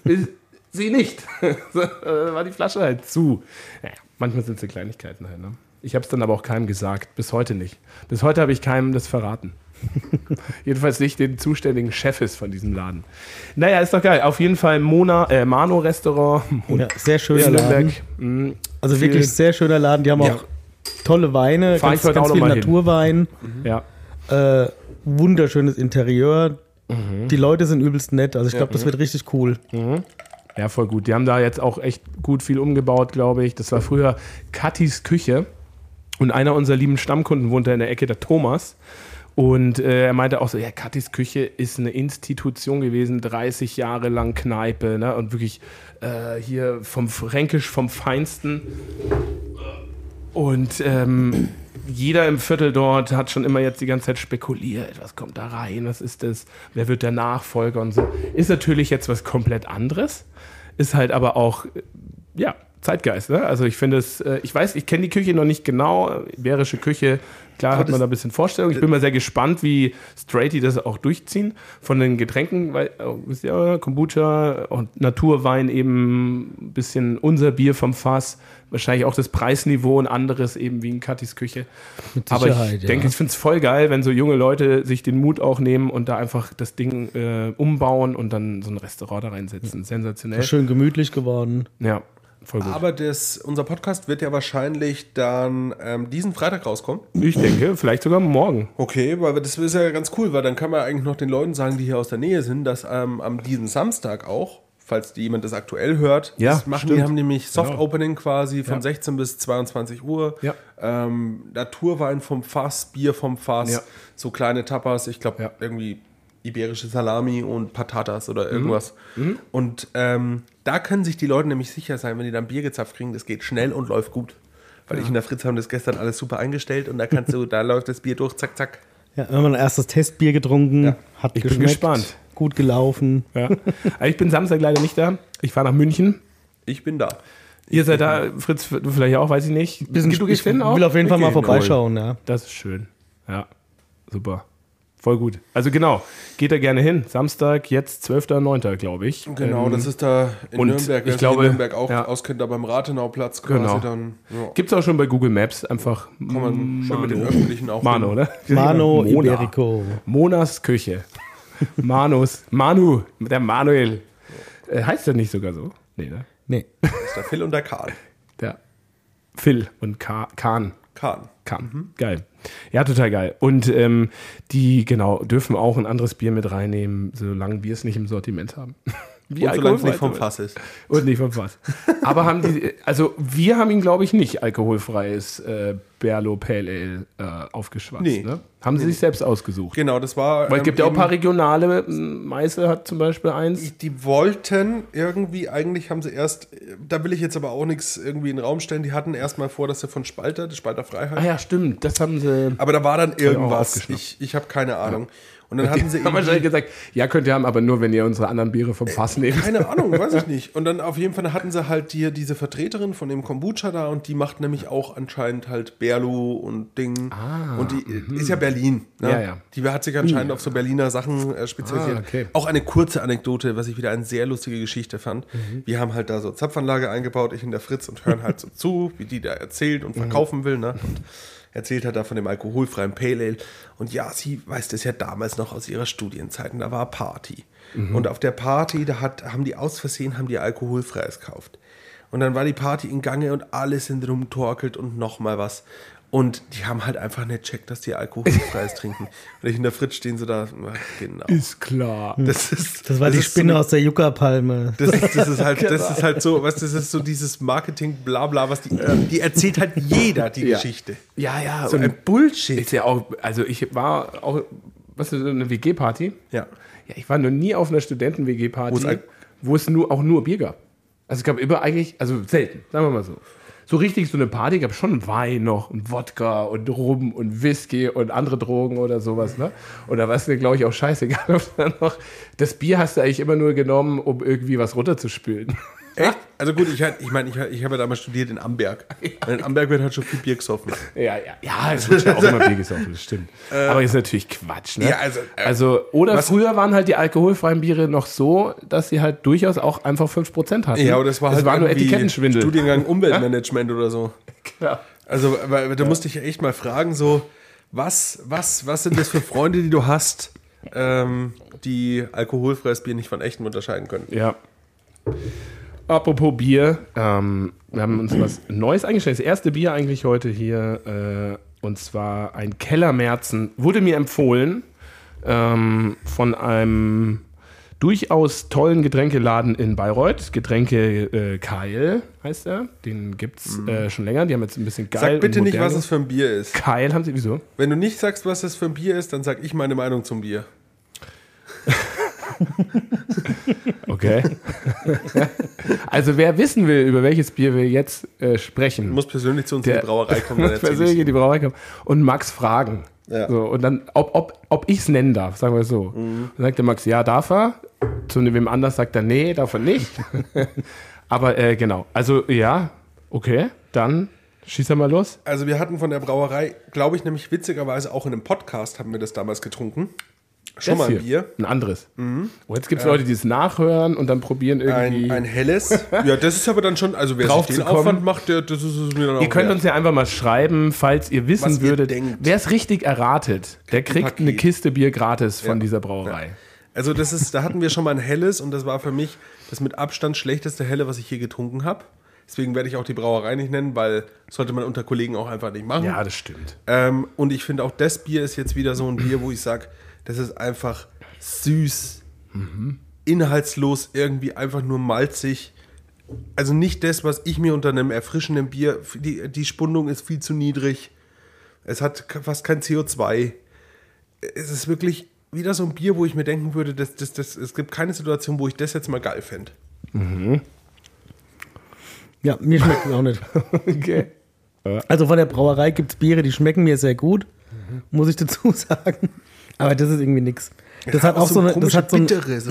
ist, sie nicht. äh, war die Flasche halt zu. Naja, manchmal sind es so Kleinigkeiten halt. Ne? Ich habe es dann aber auch keinem gesagt. Bis heute nicht. Bis heute habe ich keinem das verraten. Jedenfalls nicht den zuständigen Chefs von diesem Laden. Naja, ist doch geil. Auf jeden Fall Mona, äh, Mano Restaurant. Ja, sehr schöner Laden. Mhm. Also Viel- wirklich sehr schöner Laden. Die haben Ja. auch tolle Weine, Fahr ganz, ich ganz viel. Naturwein. Ja. Äh, wunderschönes Interieur. Mhm. Die Leute sind übelst nett. Also ich glaube, das wird richtig cool. Ja, voll gut. Die haben da jetzt auch echt gut viel umgebaut, glaube ich. Das war früher Katis Küche. Und einer unserer lieben Stammkunden wohnt da in der Ecke, der Thomas. Und äh, er meinte auch so, ja, Katis Küche ist eine Institution gewesen, 30 Jahre lang Kneipe, ne? Und wirklich äh, hier vom Fränkisch vom Feinsten. Und ähm, jeder im Viertel dort hat schon immer jetzt die ganze Zeit spekuliert, was kommt da rein, was ist das, wer wird der Nachfolger und so. Ist natürlich jetzt was komplett anderes, ist halt aber auch, äh, ja, Zeitgeist. Ne? Also ich finde es, äh, ich weiß, ich kenne die Küche noch nicht genau, iberische Küche, klar hat man da ein bisschen Vorstellung. Ich bin mal sehr gespannt, wie straight die das auch durchziehen. Von den Getränken, weil, äh, wisst ihr, Kombucha und Naturwein eben ein bisschen unser Bier vom Fass. Wahrscheinlich auch das Preisniveau ein anderes eben wie in Katis Küche. Aber ich ja. denke, ich finde es voll geil, wenn so junge Leute sich den Mut auch nehmen und da einfach das Ding äh, umbauen und dann so ein Restaurant da reinsetzen. Sensationell. Schön gemütlich geworden. Ja, voll gut. Aber das, unser Podcast wird ja wahrscheinlich dann ähm, diesen Freitag rauskommen. ich denke, vielleicht sogar morgen. Okay, weil das ist ja ganz cool, weil dann kann man eigentlich noch den Leuten sagen, die hier aus der Nähe sind, dass ähm, am diesen Samstag auch, falls die jemand das aktuell hört, Ja, das machen, die stimmt. haben nämlich Soft Genau. Opening quasi von Ja. 16 bis 22 Uhr. Ja. Ähm, Naturwein vom Fass, Bier vom Fass, Ja. so kleine Tapas, ich glaube Ja. irgendwie iberische Salami und Patatas oder irgendwas. Mhm. Und ähm, da können sich die Leute nämlich sicher sein, wenn die dann Bier gezapft kriegen, das geht schnell und läuft gut. Weil ich und der Fritz haben das gestern alles super eingestellt und da kannst du, da läuft das Bier durch, zack, zack. Ja, wir haben ein erstes Testbier getrunken. Hat Ich bin geschmeckt, gespannt. Gut gelaufen. Ja. Ich bin Samstag leider nicht da. Ich fahre nach München. Ich bin da. Ihr seid da, Fritz, du vielleicht auch, weiß ich nicht. Bisschen, du ich gehst hin auch? will auf jeden Fall mal vorbeischauen, ja. Das ist schön. Ja, super. Voll gut. Also genau, geht da gerne hin. Samstag, jetzt 12.09., glaube ich. Genau, Ähm, das ist da in und Nürnberg. ich wer glaube, in Nürnberg auch ja. auskennt, da beim Rathenauplatz quasi Genau. dann ja, Gibt's auch schon bei Google Maps einfach. kann man schön mit den Öffentlichen auch Mano, ne? Mano Mona. Iberico. Monas Küche. Manus. Manu. Der Manuel. Äh, heißt der nicht sogar so? Nee, ne? Nee. Das ist der Phil und der Kahn. Der Phil und Ka Kahn. Kahn. Kam. Geil. Ja, total geil. Und ähm, die, genau, dürfen auch ein anderes Bier mit reinnehmen, solange wir es nicht im Sortiment haben. Wie Und solange es nicht vom Fass ist. Und nicht vom Fass. Aber haben die, also wir haben ihn, glaube ich, nicht alkoholfreies äh, Berlo Pale Ale äh, aufgeschwatzt. Nee. Ne? Haben sie sich selbst ausgesucht. Genau, das war. Weil es gibt ja auch ein paar regionale, Meißel hat zum Beispiel eins. Die wollten irgendwie, eigentlich haben sie erst, da will ich jetzt aber auch nichts irgendwie in den Raum stellen, die hatten erstmal vor, dass sie von Spalter, die Spalter Freiheit, Ah ja, stimmt, das haben sie. aber da war dann irgendwas, ich, ich habe keine Ahnung. Und dann hatten sie haben wahrscheinlich gesagt, ja, könnt ihr haben, aber nur, wenn ihr unsere anderen Biere vom Fass nehmt. keine Ahnung, weiß ich nicht. Und dann auf jeden Fall hatten sie halt die, diese Vertreterin von dem Kombucha da und die macht nämlich auch anscheinend halt Berlu und Ding. und die ist ja Berlin. Ne? Ah, Ja, ja. Die hat sich anscheinend auf so Berliner Sachen äh, spezialisiert. Ah, okay. Auch eine kurze Anekdote, was ich wieder eine sehr lustige Geschichte fand. Mhm. Wir haben halt da so Zapfanlage eingebaut, ich und der Fritz, und hören halt so zu, wie die da erzählt und Mhm. verkaufen will. Ne? Und erzählt hat da von dem alkoholfreien Pale Ale. Und ja, sie weiß das ja damals noch aus ihrer Studienzeiten, da war Party. Mhm. Und auf der Party, da hat, haben die aus Versehen haben die alkoholfreies gekauft. Und dann war die Party in Gange und alle sind rumtorkelt und noch mal was. Und die haben halt einfach nicht checkt, dass die alkoholfreies trinken. Und ich und der Fritz stehen so da, na, genau. Ist klar. Das ist, Das war die ist so Spinne eine- aus der Yucca-Palme. das ist, das ist halt, das ist halt so, was das ist so dieses Marketing, bla bla, was die, die erzählt halt jeder die Ja. Geschichte. Ja, ja. So ein Bullshit. ist ja auch, also ich war auch, was ist das, eine WG-Party? Ja. Ja, ich war noch nie auf einer Studenten-WG-Party, wo es nur, auch nur Bier gab. Also es gab immer eigentlich, also selten, sagen wir mal so. So richtig so eine Party gab schon Wein noch und Wodka und Rum und Whisky und andere Drogen oder sowas, ne? Und da war es mir, glaube ich, auch scheißegal, noch. Das Bier hast du eigentlich immer nur genommen, um irgendwie was runterzuspülen. Echt? Also gut, ich, ich meine, ich, ich habe ja damals studiert in Amberg. Und in Amberg wird halt schon viel Bier gesoffen. Ja, ja, ja, es wird ja auch immer Bier gesoffen, das stimmt. Aber ist natürlich Quatsch, ne? ja, also, äh, also, oder was- früher waren halt die alkoholfreien Biere noch so, dass sie halt durchaus auch einfach 5% hatten. Ja, aber das war halt war nur irgendwie Etikettenschwindel. Studiengang Umweltmanagement oder so. Ja. Also, weil, da musste ich ja echt mal fragen, so, was, was, was sind das für Freunde, die du hast, ähm, die alkoholfreies Bier nicht von echtem unterscheiden können? Ja. Apropos Bier, ähm, wir haben uns was Neues eingestellt. Das erste Bier eigentlich heute hier, äh, und zwar ein Kellermerzen, wurde mir empfohlen ähm, von einem durchaus tollen Getränkeladen in Bayreuth. Getränke äh, Keil heißt er. Den gibt es äh, schon länger. Die haben jetzt ein bisschen geil. Sag bitte nicht, was es für ein Bier ist. Keil haben sie, wieso? Wenn du nicht sagst, was es für ein Bier ist, dann sag ich meine Meinung zum Bier. Okay. also wer wissen will, über welches Bier wir jetzt äh, sprechen, Du musst persönlich zu uns in Der- die Brauerei kommen. Muss persönlich ich. in die Brauerei kommen und Max fragen. Ja. So, und dann, ob, ob, ob ich es nennen darf, sagen wir es so. Mhm. Dann sagt der Max, ja, darf er. Zu wem anders sagt er, nee, darf er nicht. Aber äh, genau, also ja, okay, dann schieß er mal los. Also wir hatten von der Brauerei, glaube ich, nämlich witzigerweise auch in einem Podcast haben wir das damals getrunken. Schon Das mal ein hier, Bier. Ein anderes. Oh, jetzt gibt es Leute, die es nachhören und dann probieren irgendwie. Ein, ein helles. Ja, das ist aber dann schon, also wer Drauf sich den kommen. Aufwand macht, der, das ist es mir dann auch Ihr könnt wert. uns ja einfach mal schreiben, falls ihr wissen Was würdet, wer es richtig erratet, der Kriegt ein kriegt eine. Kiste Bier gratis von Ja. dieser Brauerei. Also das ist, da hatten wir schon mal ein helles und das war für mich das mit Abstand schlechteste helle, was ich hier getrunken habe. Deswegen werde ich auch die Brauerei nicht nennen, weil sollte man unter Kollegen auch einfach nicht machen. Ja, das stimmt. Ähm, und ich finde auch das Bier ist jetzt wieder so ein Bier, wo ich sage, das ist einfach süß, inhaltslos, irgendwie einfach nur malzig. Also nicht das, was ich mir unter einem erfrischenden Bier, die, die Spundung ist viel zu niedrig. Es hat fast kein CO2. Es ist wirklich wieder so ein Bier, wo ich mir denken würde, das, das, das, es gibt keine Situation, wo ich das jetzt mal geil fände. Ja, mir schmeckt es auch nicht. Okay. Also von der Brauerei gibt es Biere, die schmecken mir sehr gut, muss ich dazu sagen. Aber das ist irgendwie nix. Das hat auch so, eine, das komische hat so einen bittere, so.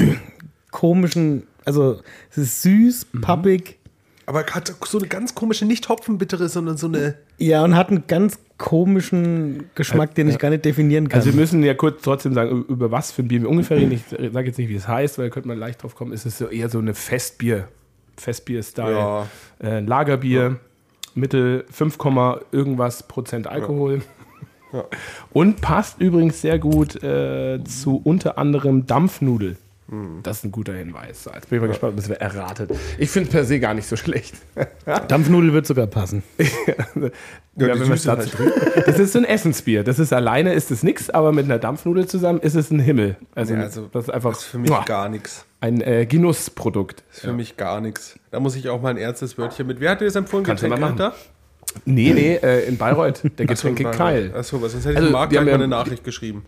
komischen, also es ist süß, Mhm. pappig, aber hat so eine ganz komische, nicht Hopfenbittere, sondern so eine. ja, und hat einen ganz komischen Geschmack, den ich gar nicht definieren kann. Also wir müssen ja kurz trotzdem sagen, über was für ein Bier wir ungefähr reden. Ich sage jetzt nicht, wie es heißt, weil da könnte man leicht drauf kommen. Es ist so eher so eine Festbier, Festbier-Style. Ja. Äh, Lagerbier, Mittel 5, Komma irgendwas Prozent Alkohol. Ja. Und passt übrigens sehr gut äh, zu unter anderem Dampfnudel. Hm. Das ist ein guter Hinweis. Jetzt bin ich mal gespannt, ob das wer erratet. Ich finde es per se gar nicht so schlecht. Dampfnudel wird sogar passen. ja, es Süße dazu trinkt. Das ist so ein Essensbier. Das ist alleine ist es nichts, aber mit einer Dampfnudel zusammen ist es ein Himmel. Also, Ja, also das ist einfach Das ist für mich Muah, gar nichts. ein äh, Genussprodukt. Das ist für mich gar nichts. Da muss ich auch mal ein ernstes Wörtchen mit. Wer hat dir das empfohlen? Kannst du mal machen. Getränkehalter? Nee, nee, äh, in Bayreuth, der Getränke Keil. Achso, was? Sonst hätte ich Also, Marc gleich haben mal ja- eine Nachricht geschrieben.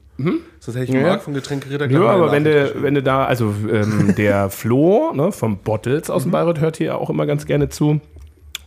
Sonst hätte ich Ja. Marc von Getränkeräder Ja, mal eine aber wenn du, wenn du da, also ähm, der Flo ne, vom Bottles Mhm. aus dem Bayreuth hört hier auch immer ganz gerne zu.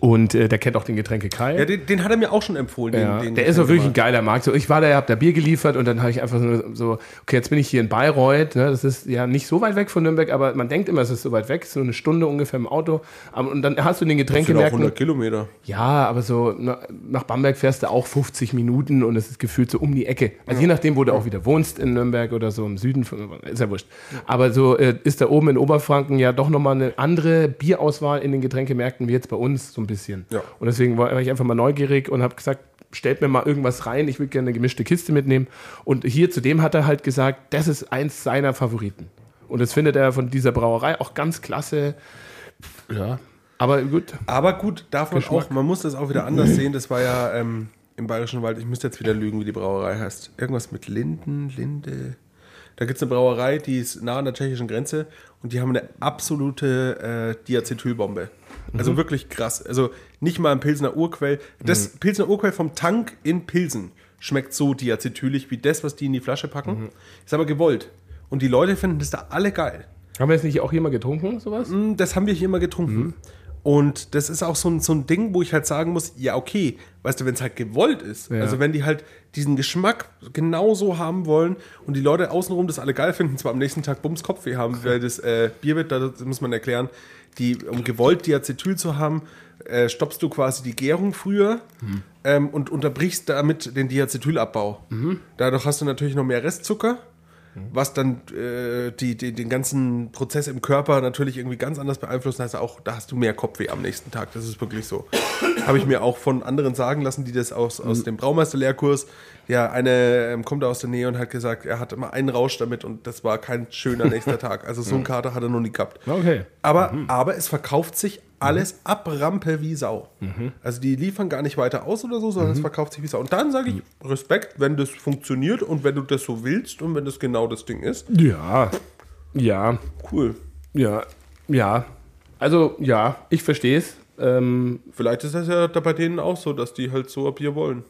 Und äh, der kennt auch den Getränke Keil. Ja, den, den hat er mir auch schon empfohlen. Ja, den, den der ist auch wirklich ein geiler Markt. So, ich war da, hab da Bier geliefert und dann habe ich einfach so, so, okay, jetzt bin ich hier in Bayreuth. Ne, das ist ja nicht so weit weg von Nürnberg, aber man denkt immer, es ist so weit weg, so eine Stunde ungefähr im Auto. Und dann hast du den Das sind auch Getränkemärkten. 100 Kilometer. Ja, aber so na, nach Bamberg fährst du auch 50 Minuten und es ist gefühlt so um die Ecke. Also je nachdem, wo du auch wieder wohnst in Nürnberg oder so im Süden, von, ist ja wurscht. Aber so äh, ist da oben in Oberfranken ja doch nochmal eine andere Bierauswahl in den Getränkemärkten wie jetzt bei uns so ein bisschen. Ja. Und deswegen war, war ich einfach mal neugierig und habe gesagt, stellt mir mal irgendwas rein, ich würde gerne eine gemischte Kiste mitnehmen. Und hier zudem hat er halt gesagt, das ist eins seiner Favoriten. Und das findet er von dieser Brauerei auch ganz klasse. Ja, aber gut. Aber gut, darf man Geschmack. auch, man muss das auch wieder anders sehen. Das war ja ähm, im Bayerischen Wald, ich müsste jetzt wieder lügen, wie die Brauerei heißt. Irgendwas mit Linden, Linde. Da gibt es eine Brauerei, die ist nah an der tschechischen Grenze und die haben eine absolute äh, Diacetylbombe. Also wirklich krass. Also nicht mal ein Pilsner Urquell. Das Pilsner Urquell vom Tank in Pilsen schmeckt so diacetylisch wie das, was die in die Flasche packen. Ist aber gewollt. Und die Leute finden das da alle geil. Haben wir jetzt nicht auch hier mal getrunken, sowas? Mm, Das haben wir hier immer getrunken. Und das ist auch so ein, so ein Ding, wo ich halt sagen muss, ja, okay, weißt du, wenn es halt gewollt ist, Ja. also wenn die halt diesen Geschmack genauso haben wollen und die Leute außenrum das alle geil finden, zwar am nächsten Tag Bums Kopfweh haben, weil das äh, Bier wird, da muss man erklären, die, um gewollt Diacetyl zu haben, äh, stoppst du quasi die Gärung früher ähm, und unterbrichst damit den Diacetylabbau. Dadurch hast du natürlich noch mehr Restzucker was dann äh, die, die, den ganzen Prozess im Körper natürlich irgendwie ganz anders beeinflusst. Also auch da hast du mehr Kopfweh am nächsten Tag. Das ist wirklich so. Habe ich mir auch von anderen sagen lassen, die das aus, aus dem Braumeister-Lehrkurs. Ja, eine ähm, kommt aus der Nähe und hat gesagt, er hatte immer einen Rausch damit und das war kein schöner nächster Tag. Also so einen Kater hat er noch nie gehabt. Okay. Aber, aber es verkauft sich alles ab Rampe wie Sau. Also die liefern gar nicht weiter aus oder so, sondern es verkauft sich wie Sau. Und dann sage ich, Respekt, wenn das funktioniert und wenn du das so willst und wenn das genau das Ding ist, Ja. Ja. cool. Ja. Ja. Also, ja, ich verstehe es. Ähm, Vielleicht ist das ja da bei denen auch so, dass die halt so ab hier wollen.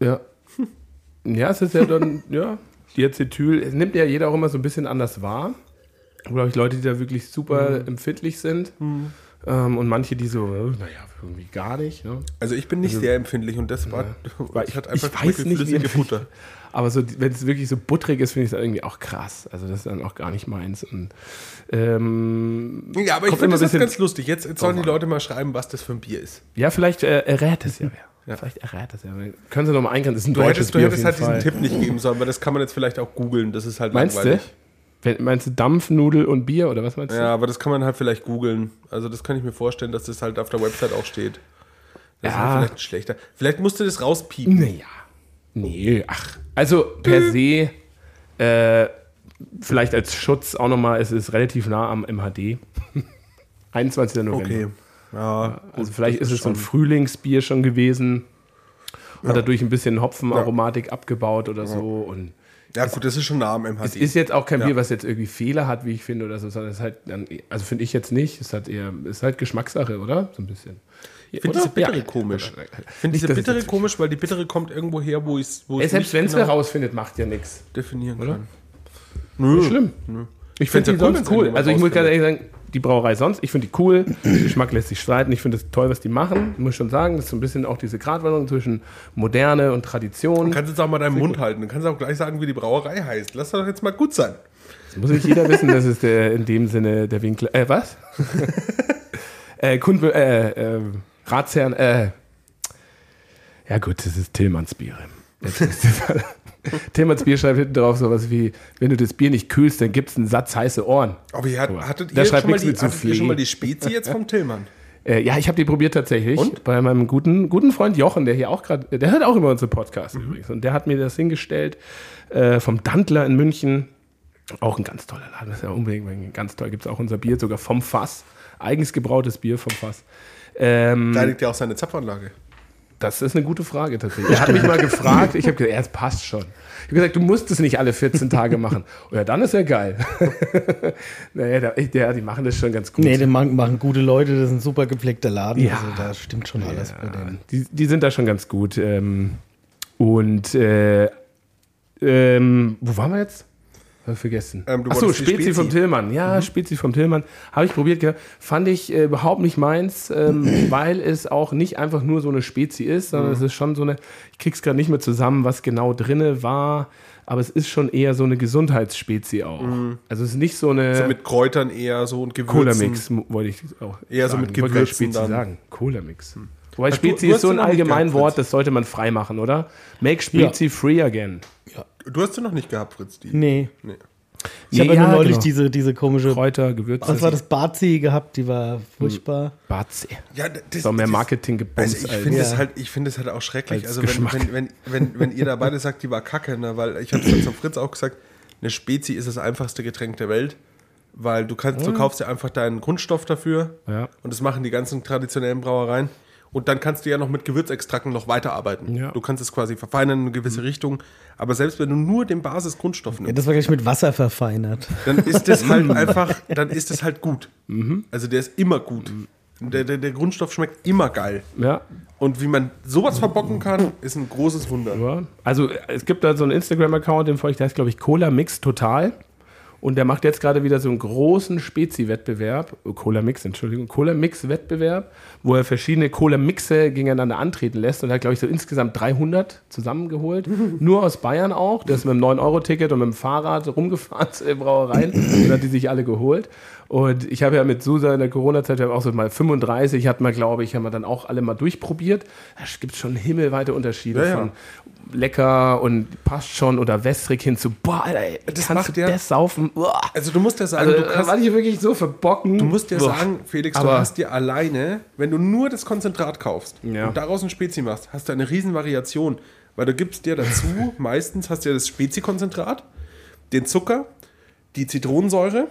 ja. Ja, es ist ja dann, ja, Diacetyl, es nimmt ja jeder auch immer so ein bisschen anders wahr. Glaube ich, Leute, die da wirklich super empfindlich sind. Ähm, und manche, die so, äh, naja, irgendwie gar nicht. Ne? Also ich bin nicht sehr empfindlich und das war, Weil ich hat ich einfach weiß nicht, wie flüssige Futter. Aber so, wenn es wirklich so butterig ist, finde ich es irgendwie auch krass. Also das ist dann auch gar nicht meins. Und, ähm, Ja, aber ich finde das ganz lustig. Jetzt, jetzt sollen die Leute mal schreiben, was das für ein Bier ist. ja, vielleicht äh, errät es ja wer. Vielleicht errät es ja. Können Sie noch mal eingrenzen? Das ist ein Du deutsches hättest, du Bier auf hättest halt diesen Fall. Tipp nicht geben sollen, weil das kann man jetzt vielleicht auch googeln. Das ist halt Meinst du? langweilig. Wenn- Meinst du Dampf, Nudel und Bier oder was meinst du? Ja, aber das kann man halt vielleicht googeln. Also das kann ich mir vorstellen, dass das halt auf der Website auch steht. Das ist Ja. halt vielleicht schlechter. Vielleicht musst du das rauspiepen. Naja. Nee, ach. Also per se, äh, vielleicht als Schutz auch nochmal, es ist relativ nah am MHD. 21. November. Okay. Ja, Also vielleicht ist es so ein Frühlingsbier schon gewesen. Hat dadurch ein bisschen Hopfenaromatik abgebaut oder so. Und ja gut, das ist schon nah am MHD. es ist jetzt auch kein Ja. Bier, was jetzt irgendwie Fehler hat, wie ich finde, oder so, sondern es ist halt also finde ich jetzt nicht, es hat eher, es ist halt Geschmackssache, oder? So ein bisschen. ich finde diese bittere Ja. komisch. Ich Nicht, finde diese es bittere komisch, weil die bittere kommt irgendwo her, wo ich es selbst nicht wenn es genau wer rausfindet, macht ja nichts. definieren Oder? kann. Nö. Schlimm. Ich find's finde ja die cool, cool. Also ich muss ganz ehrlich sagen, die Brauerei sonst, ich finde die cool. Geschmack lässt sich streiten. Ich finde es toll, was die machen. Ich muss schon sagen, das ist so ein bisschen auch diese Gratwanderung zwischen Moderne und Tradition. Du kannst jetzt auch mal deinen Mund halten. Du kannst auch gleich sagen, wie die Brauerei heißt. Lass doch jetzt mal gut sein. Das muss nicht jeder wissen, das ist der, in dem Sinne der Winkler. Äh, was? äh, Kund, äh, äh, Ratsherrn, äh. Ja gut, das ist Tillmanns Bier. Jetzt wisst ihr- Tillmanns Bier schreibt hinten drauf sowas wie, wenn du das Bier nicht kühlst, dann gibt es einen Satz heiße Ohren. Aber ihr hat, hattet, ihr schreibt schon mal die, hattet ihr schon mal die Spezi jetzt vom Tillmann? Äh, ja, ich habe die probiert tatsächlich. Und? Bei meinem guten, guten Freund Jochen, der hier auch gerade, der hört auch immer unseren Podcast übrigens. Und der hat mir das hingestellt äh, vom Dantler in München. Auch ein ganz toller Laden, das ist ja unbedingt ganz toll. Gibt es auch unser Bier, sogar vom Fass. Eigens gebrautes Bier vom Fass. Ähm, Da liegt ja auch seine Zapfanlage. Das ist eine gute Frage tatsächlich. Er hat mich mal gefragt, ich habe gesagt, ja, es passt schon. Ich habe gesagt, du musst es nicht alle 14 Tage machen. Oh ja, dann ist ja geil. naja, der, der, die machen das schon ganz gut. Nee, den machen, machen gute Leute, das ist ein super gepflegter Laden. Ja. Also da stimmt schon alles bei denen. Die, die sind da schon ganz gut. Ähm, und äh, ähm, wo waren wir jetzt? Ich vergessen. Ähm, Achso, Spezi, Spezi. vom Tillmann. Ja, Spezi vom Tillmann. Habe ich probiert. Fand ich äh, überhaupt nicht meins, ähm, weil es auch nicht einfach nur so eine Spezi ist, sondern es ist schon so eine, ich krieg's gerade nicht mehr zusammen, was genau drinne war, aber es ist schon eher so eine Gesundheitsspezi auch. Also es ist nicht so eine So mit Kräutern eher so und Gewürzen. Cola-Mix, wollte ich auch Eher so sagen. mit Ich wollte gerade Gewürzen Spezi dann. sagen. Cola-Mix. Wobei du- Spezi ist so ein ja Allgemeinwort, Fritz. das sollte man frei machen, oder? Make Spezi free again. Du hast sie noch nicht gehabt, Fritz. Die. Nee. Nee. Ich habe Nee, ja nur ja, neulich genau. diese, diese komische. Kräuter, Gewürze. Was war das Bazi gehabt? Die war furchtbar. Bazi. Ja, das, So mehr das- Marketing Also gebumst. ich als- finde es Ja. halt, ich finde es halt auch schrecklich. Als Also wenn, wenn, wenn, wenn, wenn ihr da beide sagt, die war kacke, ne? weil ich habe es zum Fritz auch gesagt, eine Spezi ist das einfachste Getränk der Welt, weil du kannst, du kaufst dir einfach deinen Grundstoff dafür Ja. und das machen die ganzen traditionellen Brauereien. Und dann kannst du ja noch mit Gewürzextrakten noch weiterarbeiten. Ja. Du kannst es quasi verfeinern in eine gewisse Richtung. Aber selbst wenn du nur den Basisgrundstoff Ja, nimmst, das war gleich mit Wasser verfeinert. dann ist das halt einfach, dann ist das halt gut. Also der ist immer gut. Der, der, der Grundstoff schmeckt immer geil. Ja, Und wie man sowas verbocken kann, ist ein großes Wunder. ja. Also äh, es gibt da so einen Instagram-Account, den folge ich, der heißt, glaube ich, Cola Mix Total. Und der macht jetzt gerade wieder so einen großen Spezi-Wettbewerb, Cola-Mix, Entschuldigung, Cola-Mix-Wettbewerb, wo er verschiedene Cola-Mixe gegeneinander antreten lässt und er hat, glaube ich, so insgesamt 300 zusammengeholt. Nur aus Bayern auch. Der ist mit dem 9-Euro-Ticket und mit dem Fahrrad rumgefahren zu Brauereien und hat die sich alle geholt. Und ich habe ja mit Susa in der Corona-Zeit wir haben auch so mal 35, hat man, glaube ich, haben wir dann auch alle mal durchprobiert. Da gibt es schon himmelweite Unterschiede Ja, ja. von lecker und passt schon oder wässrig hin zu, boah, Alter, ey, Das kannst macht du ja- das saufen? Uah. Also du musst ja sagen, Also, du, da kannst, war ich wirklich so verbocken. du musst ja Boah. sagen, Felix, du hast dir alleine, wenn du nur das Konzentrat kaufst Ja. und daraus ein Spezi machst, hast du eine riesen Variation. Weil du gibst dir dazu, meistens hast du ja das Spezi-Konzentrat, den Zucker, die Zitronensäure,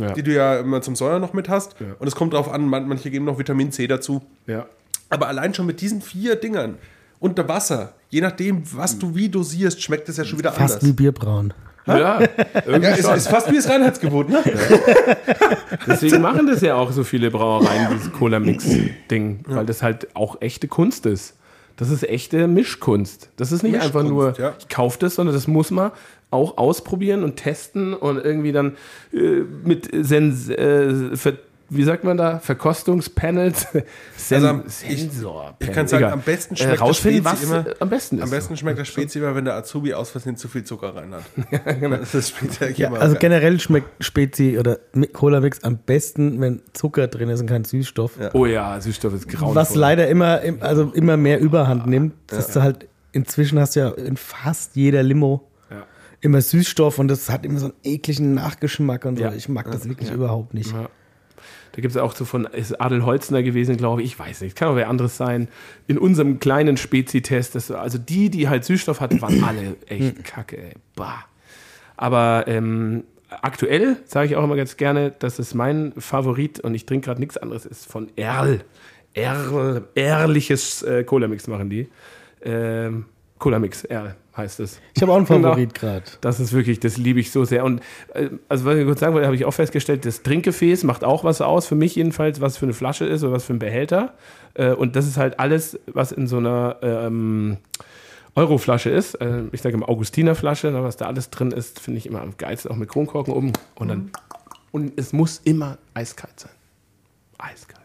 Ja. die du ja immer zum Säuern noch mit hast. Ja. Und es kommt darauf an, man- manche geben noch Vitamin C dazu. Ja. Aber allein schon mit diesen vier Dingern unter Wasser, je nachdem, was du wie dosierst, schmeckt es ja schon wieder Fast wie anders. Bierbrauen. Ja, irgendwie Ja, ist, schon. ist fast wie das Reinheitsgebot, ne? Deswegen machen das ja auch so viele Brauereien, dieses Cola-Mix-Ding, weil das halt auch echte Kunst ist. Das ist echte Mischkunst. Das ist nicht einfach nur, Mischkunst, ja. ich kaufe das, sondern das muss man auch ausprobieren und testen und irgendwie dann äh, mit Sens äh, wie sagt man da? Verkostungspanels? Sen Also, ich- Sensor. ich kann sagen, am besten schmeckt das rausfinden, Spezi was immer- äh, am besten ist. Am besten schmeckt das Spezi immer, wenn der Azubi aus Versehen zu viel Zucker rein hat. genau. Das ist eigentlich Ja, also geil. generell schmeckt Spezi oder Cola Mix am besten, wenn Zucker drin ist und kein Süßstoff. Oh ja, Süßstoff ist grauenvoll. Was leider immer, im- also immer mehr Überhand nimmt. Dass du halt, inzwischen hast du ja in fast jeder Limo Ja. Immer Süßstoff und das hat immer so einen ekligen Nachgeschmack und so. Ja. Ich mag das wirklich überhaupt nicht. Ja. Da gibt es auch so von, ist Adel Holzner gewesen, glaube ich, ich weiß nicht, kann auch wer anderes sein. In unserem kleinen Spezi-Test, also die, die halt Süßstoff hatten, waren alle echt kacke, ey. Bah. Aber ähm, aktuell sage ich auch immer ganz gerne, dass es mein Favorit und ich trinke gerade nichts anderes ist von Erl. Erl, ehrliches äh, Cola-Mix machen die. Ähm, Cola-Mix, Erl heißt es. Ich habe auch einen Genau. Favorit gerade. Das ist wirklich, das liebe ich so sehr. Und äh, also was ich kurz sagen wollte, habe ich auch festgestellt, das Trinkgefäß macht auch was aus, für mich jedenfalls, was für eine Flasche ist oder was für ein Behälter. Äh, und das ist halt alles, was in so einer ähm, Euroflasche ist. Äh, ich sage immer Augustinerflasche, ne, was da alles drin ist, finde ich immer am geilsten, auch mit Kronkorken oben. Und dann und es muss immer eiskalt sein. Eiskalt.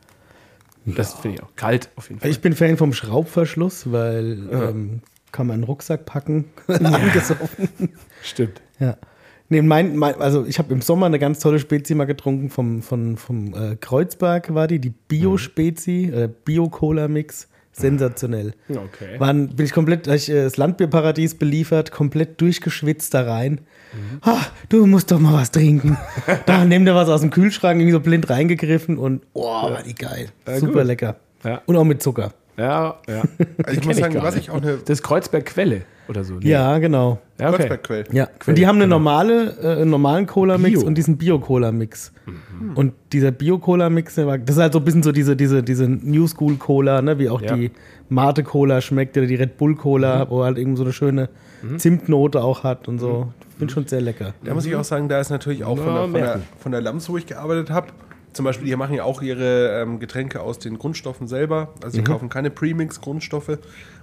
Das finde ich auch. Kalt auf jeden Fall. Ich bin Fan vom Schraubverschluss, weil ähm, kann man in den Rucksack packen. Angesoffen. Stimmt. Ja. Nee, mein, mein, also ich habe im Sommer eine ganz tolle Spezi mal getrunken vom, vom, vom äh, Kreuzberg war die, die Bio-Spezi, äh, Bio-Cola-Mix. Sensationell. Okay. Waren, bin ich komplett, ich äh, das Landbierparadies beliefert, komplett durchgeschwitzt da rein. Ah, du musst doch mal was trinken. da nimm dir was aus dem Kühlschrank, irgendwie so blind reingegriffen und oh, war die geil. Super gut. lecker. Ja. Und auch mit Zucker. Ja, ja. Also ich muss sagen, gar was ich auch eine Das ist Kreuzberg Quelle oder so. ne? Ja, genau. ja okay. Kreuzbergquell. Ja, Quelle, und die haben eine genau. normale, äh, einen normalen Cola-Mix Bio. und diesen Bio-Cola-Mix. Und dieser Bio-Cola-Mix, der war- das ist halt so ein bisschen so diese, diese, diese New School-Cola, ne? wie auch Ja. die Mate-Cola schmeckt oder die Red Bull-Cola, wo halt irgendwie so eine schöne Zimtnote auch hat und so. Finde schon sehr lecker. Da muss ich auch sagen, da ist natürlich auch von Na, der, von, der, von der Lams, wo ich gearbeitet habe, zum Beispiel, die machen ja auch ihre ähm, Getränke aus den Grundstoffen selber. Also die kaufen keine Premix-Grundstoffe.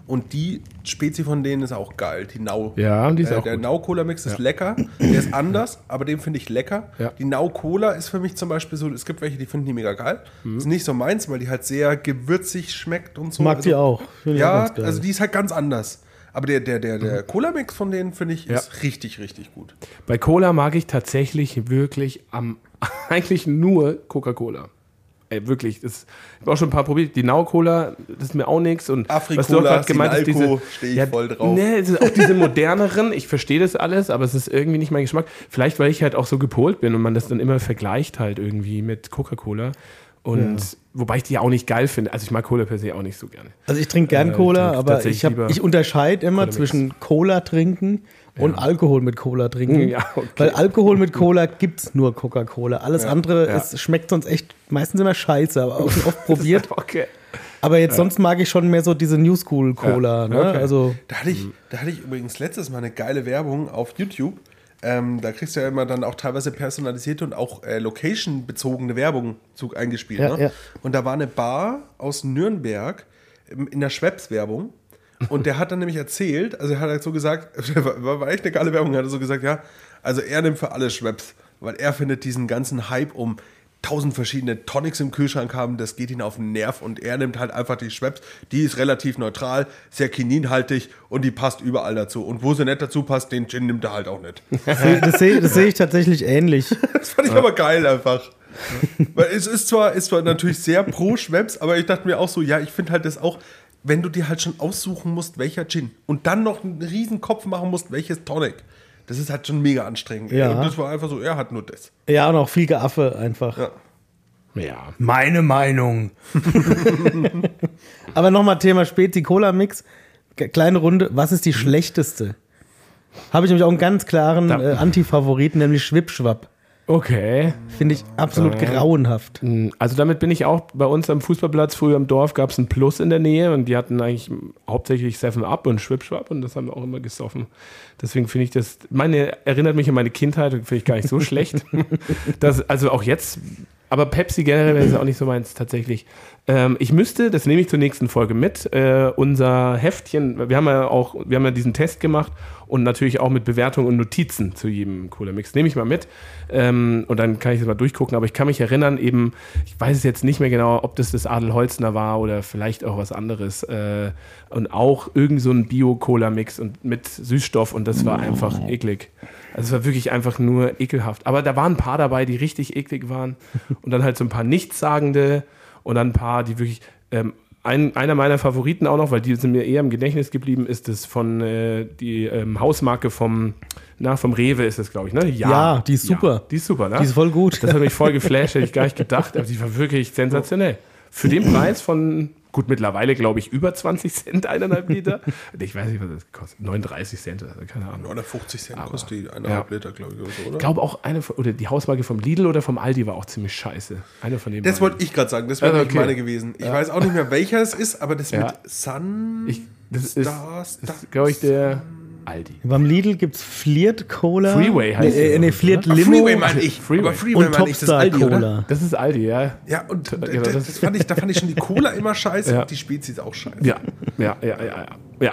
Und die Spezi von denen ist auch geil. Die Nau. Ja, die ist äh, auch Der. Nau-Cola-Mix ist lecker. Der ist anders, aber den finde ich lecker. Ja. Die Nau-Cola ist für mich zum Beispiel so, es gibt welche, die finden die mega geil. Mhm. Ist nicht so meins, weil die halt sehr gewürzig schmeckt und so. Mag also, die auch. Auch Ja, geil. also die ist halt ganz anders. Aber der, der, der, der Cola-Mix von denen, finde ich, Ja. ist richtig, richtig gut. Bei Cola mag ich tatsächlich wirklich am eigentlich nur Coca-Cola. Ey, wirklich. Das, ich habe auch schon ein paar probiert. Die Nau-Cola, das ist mir auch nichts. Und Afrikola, was du auch gerade gemeint hast, diese. Sinalco, steh ich voll drauf. Nee, es ist auch diese moderneren. Ich verstehe das alles, aber es ist irgendwie nicht mein Geschmack. Vielleicht, weil ich halt auch so gepolt bin und man das dann immer vergleicht halt irgendwie mit Coca-Cola. Und wobei ich die auch nicht geil finde. Also ich mag Cola per se auch nicht so gerne. Also ich trinke gern Äh, Cola, aber ich, hab, ich unterscheide immer Cola-Mix. zwischen Cola trinken und Alkohol mit Cola trinken. Ja, okay. Weil Alkohol mit Cola gibt es nur Coca-Cola. Alles andere Ja. Es schmeckt sonst echt meistens immer scheiße, aber auch schon oft probiert. Okay. Aber jetzt sonst mag ich schon mehr so diese New School Cola. Ja, Ne? okay. Also Da hatte, ich, da hatte ich übrigens letztes Mal eine geile Werbung auf YouTube. Ähm, da kriegst du ja immer dann auch teilweise personalisierte und auch äh, location-bezogene Werbung eingespielt. Ja, ne? ja. Und da war eine Bar aus Nürnberg im- in der Schweppes-Werbung. Und der hat dann nämlich erzählt, also er hat halt so gesagt, war, war echt eine geile Werbung, er hat so gesagt, ja, also er nimmt für alle Schweppes. weil er findet diesen ganzen Hype um tausend verschiedene Tonics im Kühlschrank haben, das geht ihn auf den Nerv und er nimmt halt einfach die Schweppes, die ist relativ neutral, sehr kininhaltig und die passt überall dazu. Und wo sie nicht dazu passt, den Gin nimmt er halt auch nicht. Das sehe das sehe ich tatsächlich ähnlich. Das fand ich aber geil einfach. Weil es ist zwar, ist zwar natürlich sehr pro Schweppes, aber ich dachte mir auch so, ja, ich finde halt das auch, wenn du dir halt schon aussuchen musst, welcher Gin und dann noch einen riesen Kopf machen musst, welches Tonic. Das ist halt schon mega anstrengend. Ja. Und das war einfach so, er hat nur das. Ja, und auch viel Geaffe einfach. Ja. Ja. Meine Meinung. Aber nochmal Thema Spezi-Cola-Mix. Ge- Kleine Runde. Was ist die schlechteste? Habe ich nämlich auch einen ganz klaren äh, Anti-Favoriten, nämlich Schwippschwapp. Okay. Finde ich absolut grauenhaft. Also damit bin ich auch bei uns am Fußballplatz, früher im Dorf, gab es ein Plus in der Nähe und die hatten eigentlich hauptsächlich Seven Up und Schwipschwap und das haben wir auch immer gesoffen. Deswegen finde ich das, meine, erinnert mich an meine Kindheit und finde ich gar nicht so schlecht. Das, also auch jetzt, aber Pepsi generell wäre es auch nicht so meins tatsächlich. Ähm, ich müsste, das nehme ich zur nächsten Folge mit, äh, unser Heftchen, wir haben ja auch, wir haben ja diesen Test gemacht und natürlich auch mit Bewertungen und Notizen zu jedem Cola-Mix. Nehme ich mal mit ähm, und dann kann ich das mal durchgucken. Aber ich kann mich erinnern, eben, ich weiß es jetzt nicht mehr genau, ob das das Adel Holzner war oder vielleicht auch was anderes. Äh, und auch irgend so ein Bio-Cola-Mix und mit Süßstoff und das war einfach eklig. Also es war wirklich einfach nur ekelhaft. Aber da waren ein paar dabei, die richtig eklig waren und dann halt so ein paar Nichtssagende und dann ein paar, die wirklich. Ähm, ein, einer meiner Favoriten auch noch, weil die sind mir eher im Gedächtnis geblieben, ist das von äh, die ähm, Hausmarke vom, na, vom Rewe ist es, glaube ich, ne? Ja, die ist super. die ist super, ne? Die ist voll gut. Das hat mich voll geflasht, hätte ich gar nicht gedacht, aber die war wirklich sensationell. Für den Preis von, gut, mittlerweile glaube ich über 20 Cent, eineinhalb Liter. Ich weiß nicht, was das kostet. 39 Cent oder so, keine Ahnung. 950 Cent Aber- kostet die eineinhalb ja. Liter, glaube ich, oder so, oder? Ich glaube auch eine, oder die Hausmarke vom Lidl oder vom Aldi war auch ziemlich scheiße. Eine von den Das beiden. wollte ich gerade sagen, das wäre Also, okay. meine gewesen. Ich weiß auch nicht mehr, welcher es ist, aber das Ja. mit Sun. Ich, das ist, Star, Star, ist glaube ich, der Aldi. Beim Lidl gibt es Flirt Cola. Freeway heißt nee, äh, nee, oder? Flirt Ah, Limo Freeway meine ich. Freeway. Aber Freeway und Topstar Aldi, oder? Cola. Das ist Aldi, ja. Ja, und das, das- fand ich, da fand ich schon die Cola immer scheiße Ja. und die Spezies auch scheiße. Ja, ja, ja, ja, ja. ja.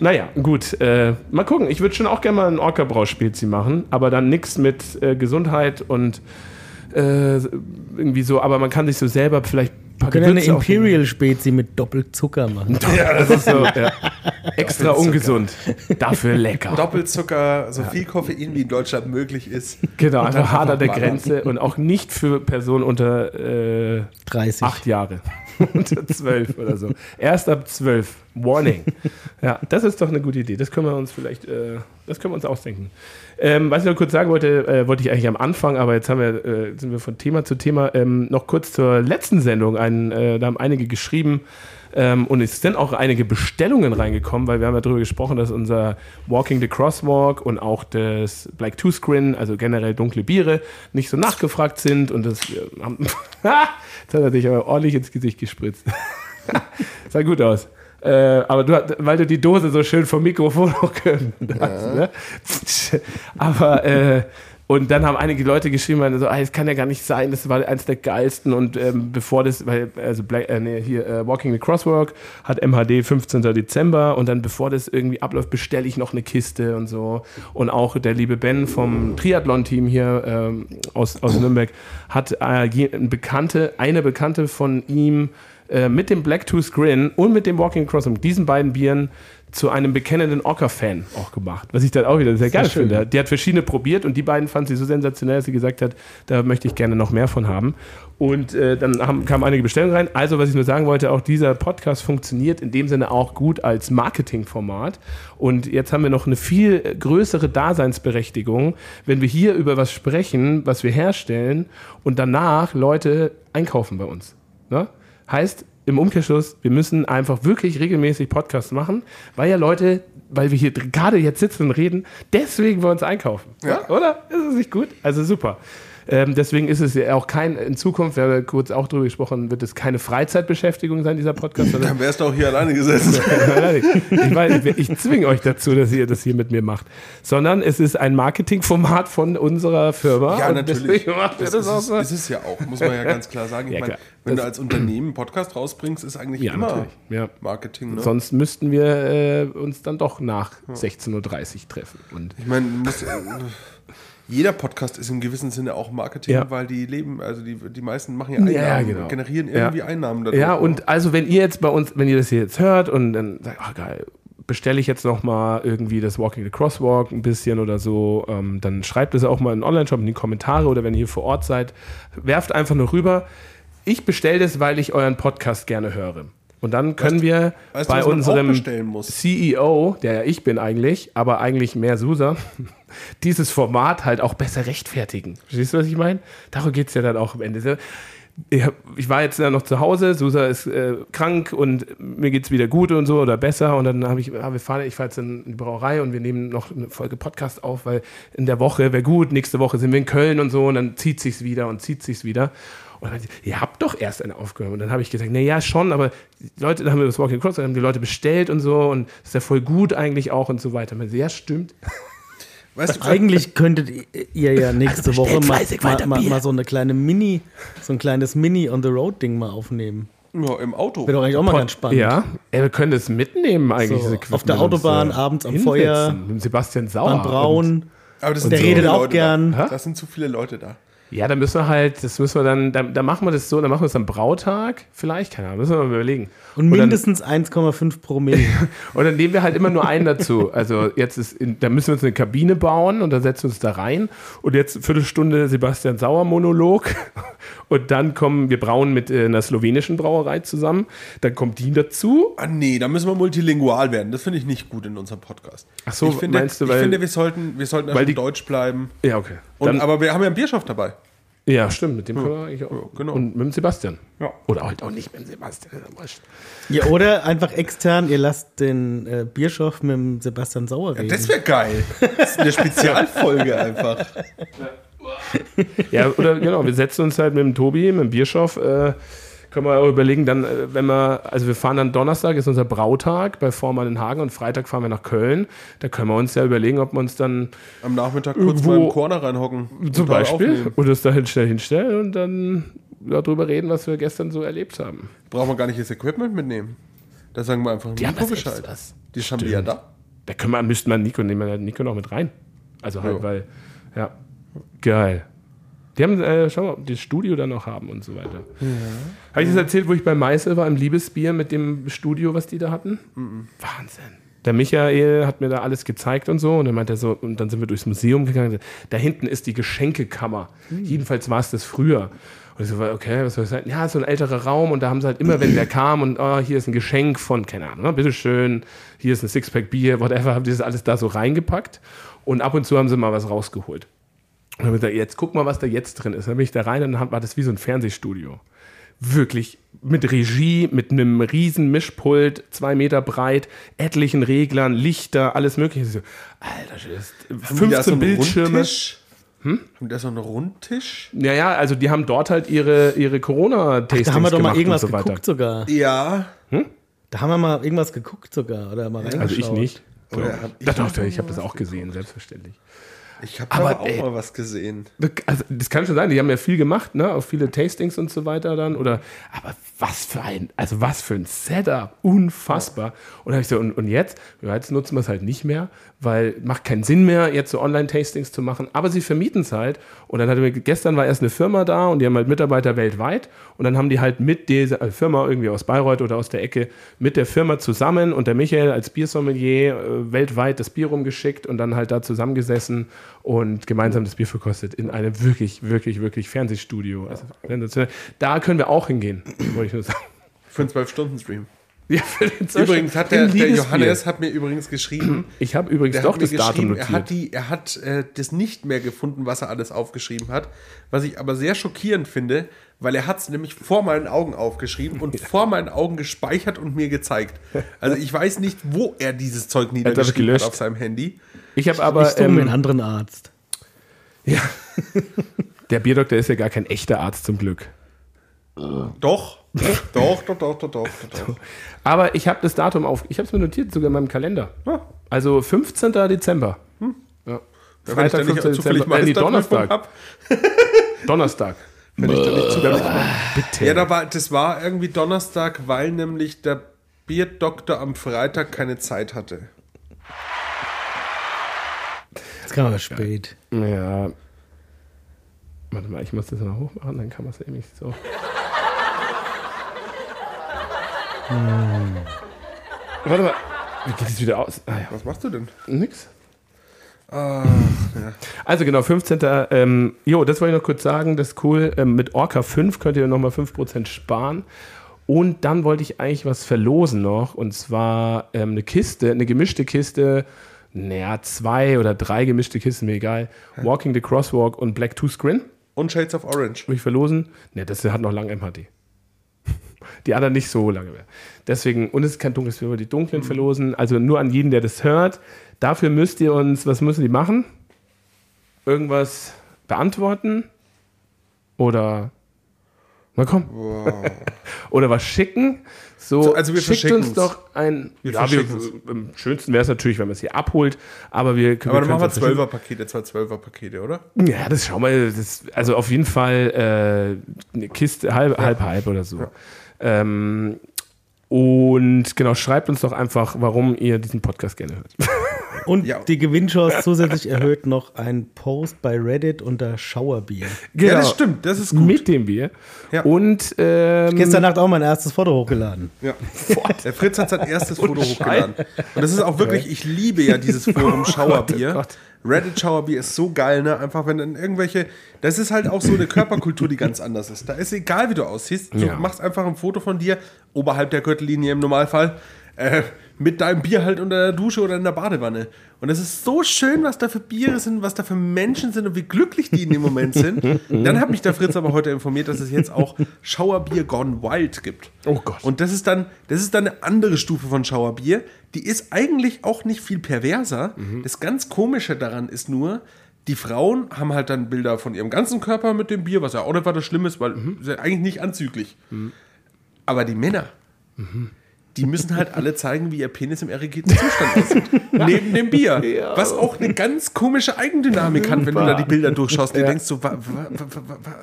Naja, gut. Äh, mal gucken. Ich würde schon auch gerne mal ein Orca-Brauspielzi machen, aber dann nichts mit äh, Gesundheit und äh, irgendwie so. Aber man kann sich so selber vielleicht Wir können eine Gewürze auch- Imperial Spezi mit Doppelzucker machen. Ja, das ist so. Ja. Extra ungesund. Dafür lecker. Doppelzucker, so viel Koffein wie in Deutschland möglich ist. Genau, einfach dann hart an der. Grenze und auch nicht für Personen unter äh, 30. acht Jahre. unter zwölf oder so. Erst ab zwölf. Warning. Ja, das ist doch eine gute Idee. Das können wir uns vielleicht, äh, das können wir uns ausdenken. Ähm, was ich noch kurz sagen wollte, äh, wollte ich eigentlich am Anfang, aber jetzt haben wir, äh, sind wir von Thema zu Thema. Ähm, noch kurz zur letzten Sendung. Ein, äh, da haben einige geschrieben, ähm, und es sind auch einige Bestellungen reingekommen, weil wir haben ja darüber gesprochen, dass unser Walking the Crosswalk und auch das Black Two Screen, also generell dunkle Biere, nicht so nachgefragt sind. Und das haben. Jetzt hat er dich aber ordentlich ins Gesicht gespritzt. Sah gut aus. Äh, aber du, weil du die Dose so schön vom Mikrofon auch gehört hast. Ne? Aber äh, und dann haben einige Leute geschrieben, meine so, ah, das kann ja gar nicht sein, das war eins der geilsten und ähm, bevor das, weil, also Black, äh, nee, hier äh, Walking the Crosswalk hat MHD 15. Dezember und dann bevor das irgendwie abläuft, bestelle ich noch eine Kiste und so. Und auch der liebe Ben vom Triathlon-Team hier ähm, aus, aus Nürnberg hat äh, eine Bekannte, eine Bekannte von ihm äh, mit dem Blacktooth Grin und mit dem Walking Crosswalk, diesen beiden Bieren zu einem bekennenden Orca-Fan auch gemacht. Was ich dann auch wieder sehr geil schön. finde. Die hat verschiedene probiert und die beiden fand sie so sensationell, dass sie gesagt hat, da möchte ich gerne noch mehr von haben. Und äh, dann haben, kamen einige Bestellungen rein. Also, was ich nur sagen wollte, auch dieser Podcast funktioniert in dem Sinne auch gut als Marketingformat. Und jetzt haben wir noch eine viel größere Daseinsberechtigung, wenn wir hier über was sprechen, was wir herstellen und danach Leute einkaufen bei uns. Ne? Heißt, im Umkehrschluss, wir müssen einfach wirklich regelmäßig Podcasts machen, weil ja Leute, weil wir hier gerade jetzt sitzen und reden, deswegen bei uns einkaufen. Ja. Oder? Ist es nicht gut? Also super. Ähm, deswegen ist es ja auch kein, in Zukunft, wir haben ja kurz auch drüber gesprochen, wird es keine Freizeitbeschäftigung sein, dieser Podcast, Dann wärst du auch hier alleine gesessen. ich, weiß, ich, zwinge euch dazu, dass ihr das hier mit mir macht. Sondern es ist ein Marketingformat von unserer Firma. Ja, natürlich. Macht Das das ist, auch es, so. ist es ja auch, muss man ja ganz klar sagen. Ich Ja, meine, wenn Das- du als Unternehmen einen Podcast rausbringst, ist eigentlich Ja, immer. Ja. Marketing. Ne? Sonst müssten wir äh, uns dann doch nach 16.30 Uhr treffen. Und Ich meine, du musst, äh, Jeder Podcast ist im gewissen Sinne auch Marketing, Ja. weil die leben, also die, die meisten machen ja Einnahmen, Ja, genau. generieren irgendwie. Einnahmen dadurch. Ja, und also wenn ihr jetzt bei uns, wenn ihr das hier jetzt hört und dann sagt, ah geil, bestelle ich jetzt noch mal irgendwie das Walking the Crosswalk ein bisschen oder so, ähm, dann schreibt es auch mal in den Online-Shop in die Kommentare oder wenn ihr hier vor Ort seid, werft einfach nur rüber. Ich bestelle das, weil ich euren Podcast gerne höre. Und dann können wir weißt bei unserem? CEO, der ja ich bin eigentlich, aber eigentlich mehr Susa, dieses Format halt auch besser rechtfertigen. Verstehst du, was ich meine? Darum geht es ja dann auch am Ende. Ich war jetzt ja noch zu Hause, Susa ist äh, krank und mir geht es wieder gut und so oder besser. Und dann habe ich, ah, wir fahren, ich fahre jetzt in die Brauerei und wir nehmen noch eine Folge Podcast auf, weil in der Woche wäre gut, nächste Woche sind wir in Köln und so und dann zieht sich's wieder und zieht sich's wieder. Und dann, ihr habt doch erst eine aufgenommen. Und dann habe ich gesagt, na ja, schon, aber die Leute, dann haben wir das Walking Cross, dann haben die Leute bestellt und so und ist ja voll gut eigentlich auch und so weiter. Und dann, ja, stimmt. Weißt du, Eigentlich könntet ihr ja nächste Also Woche mal, mal, mal, mal so eine kleine Mini, so ein kleines Mini on the Road Ding mal aufnehmen. ja, im Auto. Wäre doch eigentlich auch mal ganz spannend. Ja, ey, wir können das mitnehmen eigentlich. So, das auf der Autobahn, äh, abends am hinsetzen. Feuer, Mit dem Sebastian Sauer. Beim Braun. Aber das sind Der redet auch Leute gern. Da. Das sind zu viele Leute da. Ja, da müssen wir halt, das müssen wir dann, da, da machen wir das so, dann machen wir es am Brautag, vielleicht, keine Ahnung, müssen wir mal überlegen. Und dann- mindestens 1,5 Promille. Und dann nehmen wir halt immer nur einen dazu. Also jetzt ist, in, da müssen wir uns eine Kabine bauen und dann setzen wir uns da rein. Und jetzt eine Viertelstunde Sebastian Sauer Monolog. Und dann kommen wir brauen mit äh, einer slowenischen Brauerei zusammen. Dann kommt die dazu. Ah nee, da müssen wir multilingual werden. Das finde ich nicht gut in unserem Podcast. Ach so, ich finde, meinst du, ich weil- finde wir sollten, wir sollten weil einfach die- Deutsch bleiben. Ja, okay. Und, Dann, aber wir haben ja einen Bierschaft dabei. ja, stimmt, mit dem können wir eigentlich auch. Ja, genau. Und mit dem Sebastian. Ja. Oder halt auch nicht mit dem Sebastian. ist ja ja, oder einfach extern, ihr lasst den äh, Bierschof mit dem Sebastian Sauer reden. Das wäre geil. Das ist eine Spezialfolge einfach. Ja, oder genau, wir setzen uns halt mit dem Tobi, mit dem Bierschoff, äh, können wir auch überlegen, dann, äh, wenn wir, also wir fahren dann Donnerstag, ist unser Brautag bei Vormann in Hagen und Freitag fahren wir nach Köln. Da können wir uns ja überlegen, ob wir uns dann Am Nachmittag kurz Irgendwo- mal im Corner reinhocken. zum da Beispiel oder uns dahin schnell hinstellen und dann darüber reden, was wir gestern so erlebt haben. Brauchen wir gar nicht das Equipment mitnehmen. Da sagen wir einfach Die haben Nico das Bescheid. was. Die haben die ja da. Da können wir, müssten wir Nico, nehmen wir Nico noch mit rein. Also halt, Ja. weil, ja, geil. Die haben, äh, schau mal, das Studio dann noch haben und so weiter. Habe ich das erzählt, wo ich bei Meißel war, im Liebesbier mit dem Studio, was die da hatten? Wahnsinn. Der Michael hat mir da alles gezeigt und so. Und dann meinte er so, und dann sind wir durchs Museum gegangen. Da hinten ist die Geschenkekammer. Jedenfalls war es das früher. Und ich so, okay, was soll das sein? Ja, so ein älterer Raum und da haben sie halt immer, wenn der kam und oh, hier ist ein Geschenk von, keine Ahnung, ne, bitteschön, hier ist ein Sixpack Bier, whatever, haben die das alles da so reingepackt. Und ab und zu haben sie mal was rausgeholt. Und dann habe ich gesagt, jetzt guck mal, was da jetzt drin ist. Dann bin ich da rein und dann war das wie so ein Fernsehstudio. Wirklich mit Regie, mit einem riesen Mischpult, zwei Meter breit, etlichen Reglern, Lichter, alles mögliche. Ich So, Alter, das ist Haben die da so 15 einen Bildschirme. Rundtisch? Hm? Haben die da so einen Rundtisch? Ja, ja, also die haben dort halt ihre, ihre Corona-Tastings da haben wir doch mal gemacht irgendwas so weiter. geguckt sogar. Ja. Da haben wir mal irgendwas geguckt sogar. Oder mal Also ich reingeschaut. nicht. So. Oder ich noch ich habe das auch gesehen, selbstverständlich. Ich habe Aber, aber auch ey. mal was gesehen. Also, das kann schon sein, die haben ja viel gemacht, ne? Auch viele Tastings und so weiter dann. Oder, aber was für ein, also was für ein Setup. Unfassbar. Und, hab ich so, und, und jetzt? Ja, jetzt nutzen wir es halt nicht mehr, weil macht keinen Sinn mehr, jetzt so Online-Tastings zu machen. Aber sie vermieten es halt. Und dann hatte mir, gestern war erst eine Firma da und die haben halt Mitarbeiter weltweit. Und dann haben die halt mit dieser äh, Firma irgendwie aus Bayreuth oder aus der Ecke mit der Firma zusammen und der Michael als Biersommelier äh, weltweit das Bier rumgeschickt und dann halt da zusammengesessen und gemeinsam das Bier verkostet in einem wirklich, wirklich, wirklich Fernsehstudio. Also, sensationell. da können wir auch hingehen, wollte ich nur sagen. Für einen 12-Stunden-Stream. Ja, für den Übrigens hat der, der. Johannes hat mir übrigens geschrieben, Ich habe übrigens der doch hat das Datum geschrieben, notiert. er hat, die, er hat äh, das nicht mehr gefunden, was er alles aufgeschrieben hat. Was ich aber sehr schockierend finde, weil er hat es nämlich vor meinen Augen aufgeschrieben und vor meinen Augen gespeichert und mir gezeigt. Also ich weiß nicht, wo er dieses Zeug niedergeschrieben hat gelöscht. auf seinem Handy. ich habe aber. mir einen Ähm, anderen Arzt. ja. Der Bierdoktor ist ja gar kein echter Arzt zum Glück. Doch, doch, doch, doch, doch, doch, doch. doch. Aber ich habe das Datum auf. Ich habe es mir notiert, sogar in meinem Kalender. Ja. Also 15. Dezember. Ja. Wenn ich Freitag, dann nicht 15. zufällig Dezember. Äh, nee, Donnerstag. Donnerstag. Wenn ich dann nicht zufällig Bitte. Ja, da war, das war irgendwie Donnerstag, weil nämlich der Bierdoktor am Freitag keine Zeit hatte. Jetzt kam aber spät. Ja. Warte mal, ich muss das noch hochmachen, dann kann man es nämlich so. Warte mal. Wie geht es wieder aus? Ah, ja. Was machst du denn? Nix. Ah, ja. Also genau, 15. Ähm, jo, das wollte ich noch kurz sagen, das ist cool. Ähm, mit Orca 5 könnt ihr nochmal 5% sparen. Und dann wollte ich eigentlich was verlosen noch. Und zwar ähm, eine Kiste, eine gemischte Kiste. Naja, zwei oder drei gemischte Kisten, mir egal. Walking the Crosswalk und Black Two Screen. Und Shades of Orange. Will ich verlosen? Ne, das hat noch lange MHD. Die anderen nicht so lange mehr. Deswegen, und es ist kein dunkles, wir wollen die dunklen verlosen. Also nur an jeden, der das hört. Dafür müsst ihr uns, was müssen die machen? Irgendwas beantworten? Oder, na komm. Oder was schicken? So, So, also wir schickt uns doch ein. Wir ja, wir, am schönsten wäre es natürlich, wenn man es hier abholt. Aber wir, Aber dann machen wir. 12er Pakete, zwei 12er Pakete, oder? Ja, das schau mal, das, also auf jeden Fall äh, eine Kiste, halb, halb, halb oder so. Ähm, und genau, schreibt uns doch einfach, warum ihr diesen Podcast gerne hört. Und Ja. die Gewinnchance zusätzlich erhöht noch ein Post bei Reddit unter Schauerbier. Genau. Ja, das stimmt, das ist gut. Mit dem Bier. Ja. Und ähm, Gestern Nacht auch mein erstes Foto hochgeladen. Ja. Der Fritz hat sein erstes Foto hochgeladen. Und das ist auch wirklich, ich liebe ja dieses Forum Schauerbier. Gott. Reddit Schauerbier ist so geil, ne? Einfach wenn dann irgendwelche, das ist halt auch so eine Körperkultur, die ganz anders ist. Da ist egal, wie du aussiehst. Du Ja. machst einfach ein Foto von dir, oberhalb der Gürtellinie im Normalfall, äh, mit deinem Bier halt unter der Dusche oder in der Badewanne. Und es ist so schön, was da für Biere sind, was da für Menschen sind und wie glücklich die in dem Moment sind. Dann hat mich der Fritz aber heute informiert, dass es jetzt auch Schauerbier Gone Wild gibt. Oh Gott. Und das ist dann, das ist dann eine andere Stufe von Schauerbier. Die ist eigentlich auch nicht viel perverser. Das ganz Komische daran ist nur, die Frauen haben halt dann Bilder von ihrem ganzen Körper mit dem Bier, was ja auch nicht weiter schlimm ist, weil ist ja eigentlich nicht anzüglich. Aber die Männer, die müssen halt alle zeigen, wie ihr Penis im erregierten Zustand aussieht. Neben dem Bier. Was auch eine ganz komische Eigendynamik hat, wenn du da die Bilder durchschaust. Und du denkst so, wa, wa, wa,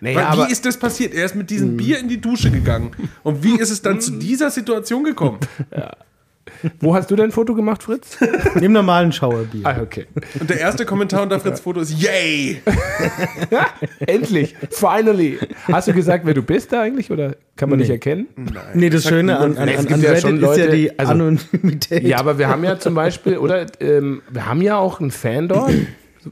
Naja, wie ist das passiert? Er ist mit diesem Bier in die Dusche gegangen. Und wie ist es dann zu dieser Situation gekommen? Wo hast du dein Foto gemacht, Fritz? Im normalen Schauerbier. ah, okay. Und der erste Kommentar unter Fritz Foto ist Yay! Endlich, finally. Hast du gesagt, wer du bist da eigentlich oder kann man Nee. nicht erkennen? Nee, das Schöne an, an, Nee, an, an ja Reddit schon ist ja Leute- die also- Anonymität. Ja, aber wir haben ja zum Beispiel, oder ähm, wir haben ja auch einen Fan dort,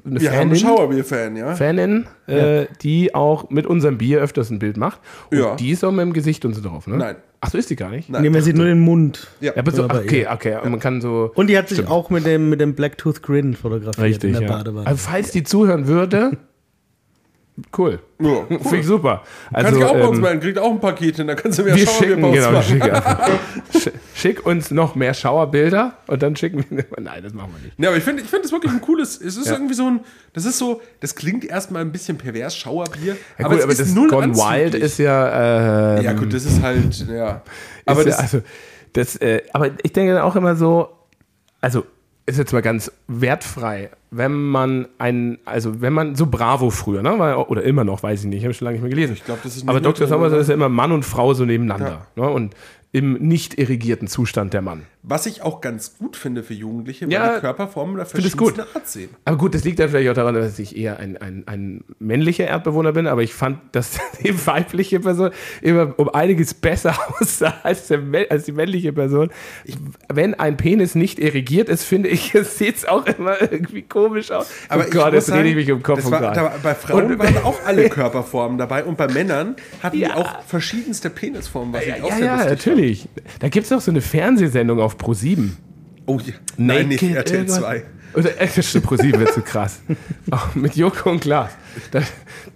eine Wir haben Fanin, Schauerbier-Fan, ja? Fanin äh, die auch mit unserem Bier öfters ein Bild macht. Und Ja. die ist auch mit dem Gesicht und so drauf, ne? Nein. Ach, so ist die gar nicht? Nein. nee, man sieht nur den Mund. Ja. Ja, aber so, okay, okay, man kann so. Und die hat sich auch mit dem, mit dem Blacktooth Grin fotografiert Richtig, in der ja. Badewanne. Also, falls die zuhören würde, cool. Ja, Finde ich super. Kannst Also, dich auch bei uns ähm, melden, kriegt auch ein Paket hin, dann kannst du mir wir Schauerbier schicken, genau, wir machen. schicken einfach. Sch- Schick uns noch mehr Schauerbilder und dann schicken wir. Nein, das machen wir nicht. Ja, aber ich finde ich find das wirklich ein cooles, es ist Ja. irgendwie so ein, das ist so, das klingt erstmal ein bisschen pervers, Schauerbier, Ja, aber gut, es aber ist das null Gone anzüglich. Wild ist ja. Ähm, Ja gut, das ist halt, ja. Aber das, das, also, das, äh, aber ich denke dann auch immer so, also ist jetzt mal ganz wertfrei, wenn man ein, also wenn man so Bravo früher, ne, war, oder immer noch, weiß ich nicht, habe ich schon lange nicht mehr gelesen. Ich glaub, das ist Aber Dr. Sommer ist ja immer Mann und Frau so nebeneinander, ne, und im nicht irrigierten Zustand der Mann. was ich auch ganz gut finde für Jugendliche, weil Ja, die Körperformen da find es gut. verschiedenste Art sehen. Aber gut, das liegt dann vielleicht auch daran, dass ich eher ein, ein, ein männlicher Erdbewohner bin, aber ich fand, dass die weibliche Person immer um einiges besser aussah als, der, als die männliche Person. Wenn ein Penis nicht irrigiert ist, finde ich, es sieht auch immer irgendwie komisch aus. Aber oh Gott, jetzt rede ich mich um Kopf und war, da, Bei Frauen Und- waren auch alle Körperformen dabei und bei Männern hatten Ja. die auch verschiedenste Penisformen, was Ja, ich auch ja, sehr ja lustig natürlich. Da gibt es doch so eine Fernsehsendung auf Pro7. fand. Oh ja. Nein, nicht RTL 2. Oder äh, das Pro7 wird zu krass. Auch mit Joko und Klaas. Da,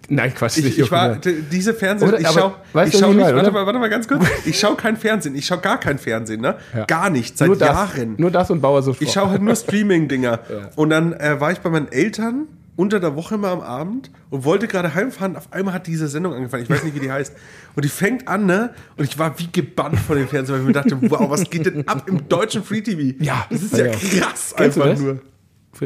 nein, Quatsch, nicht Ich, ich war, diese Fernsehen, Oder- ich aber schau, nicht, meine, warte mal, warte mal ganz kurz, ich schau kein Fernsehen, ich schau gar kein Fernsehen, ne? Ja. Gar nicht, seit nur das, Jahren. Nur das und Bauer sofort. Ich schaue halt nur Streaming-Dinger. Und dann äh, war ich bei meinen Eltern unter der Woche mal am Abend und wollte gerade heimfahren. Auf einmal hat diese Sendung angefangen. Ich weiß nicht, wie die heißt. Und die fängt an, ne? Und ich war wie gebannt vor dem Fernseher, weil ich mir dachte, wow, was geht denn ab im deutschen Free TV? Ja, das ist ja ja. krass Kennst einfach nur.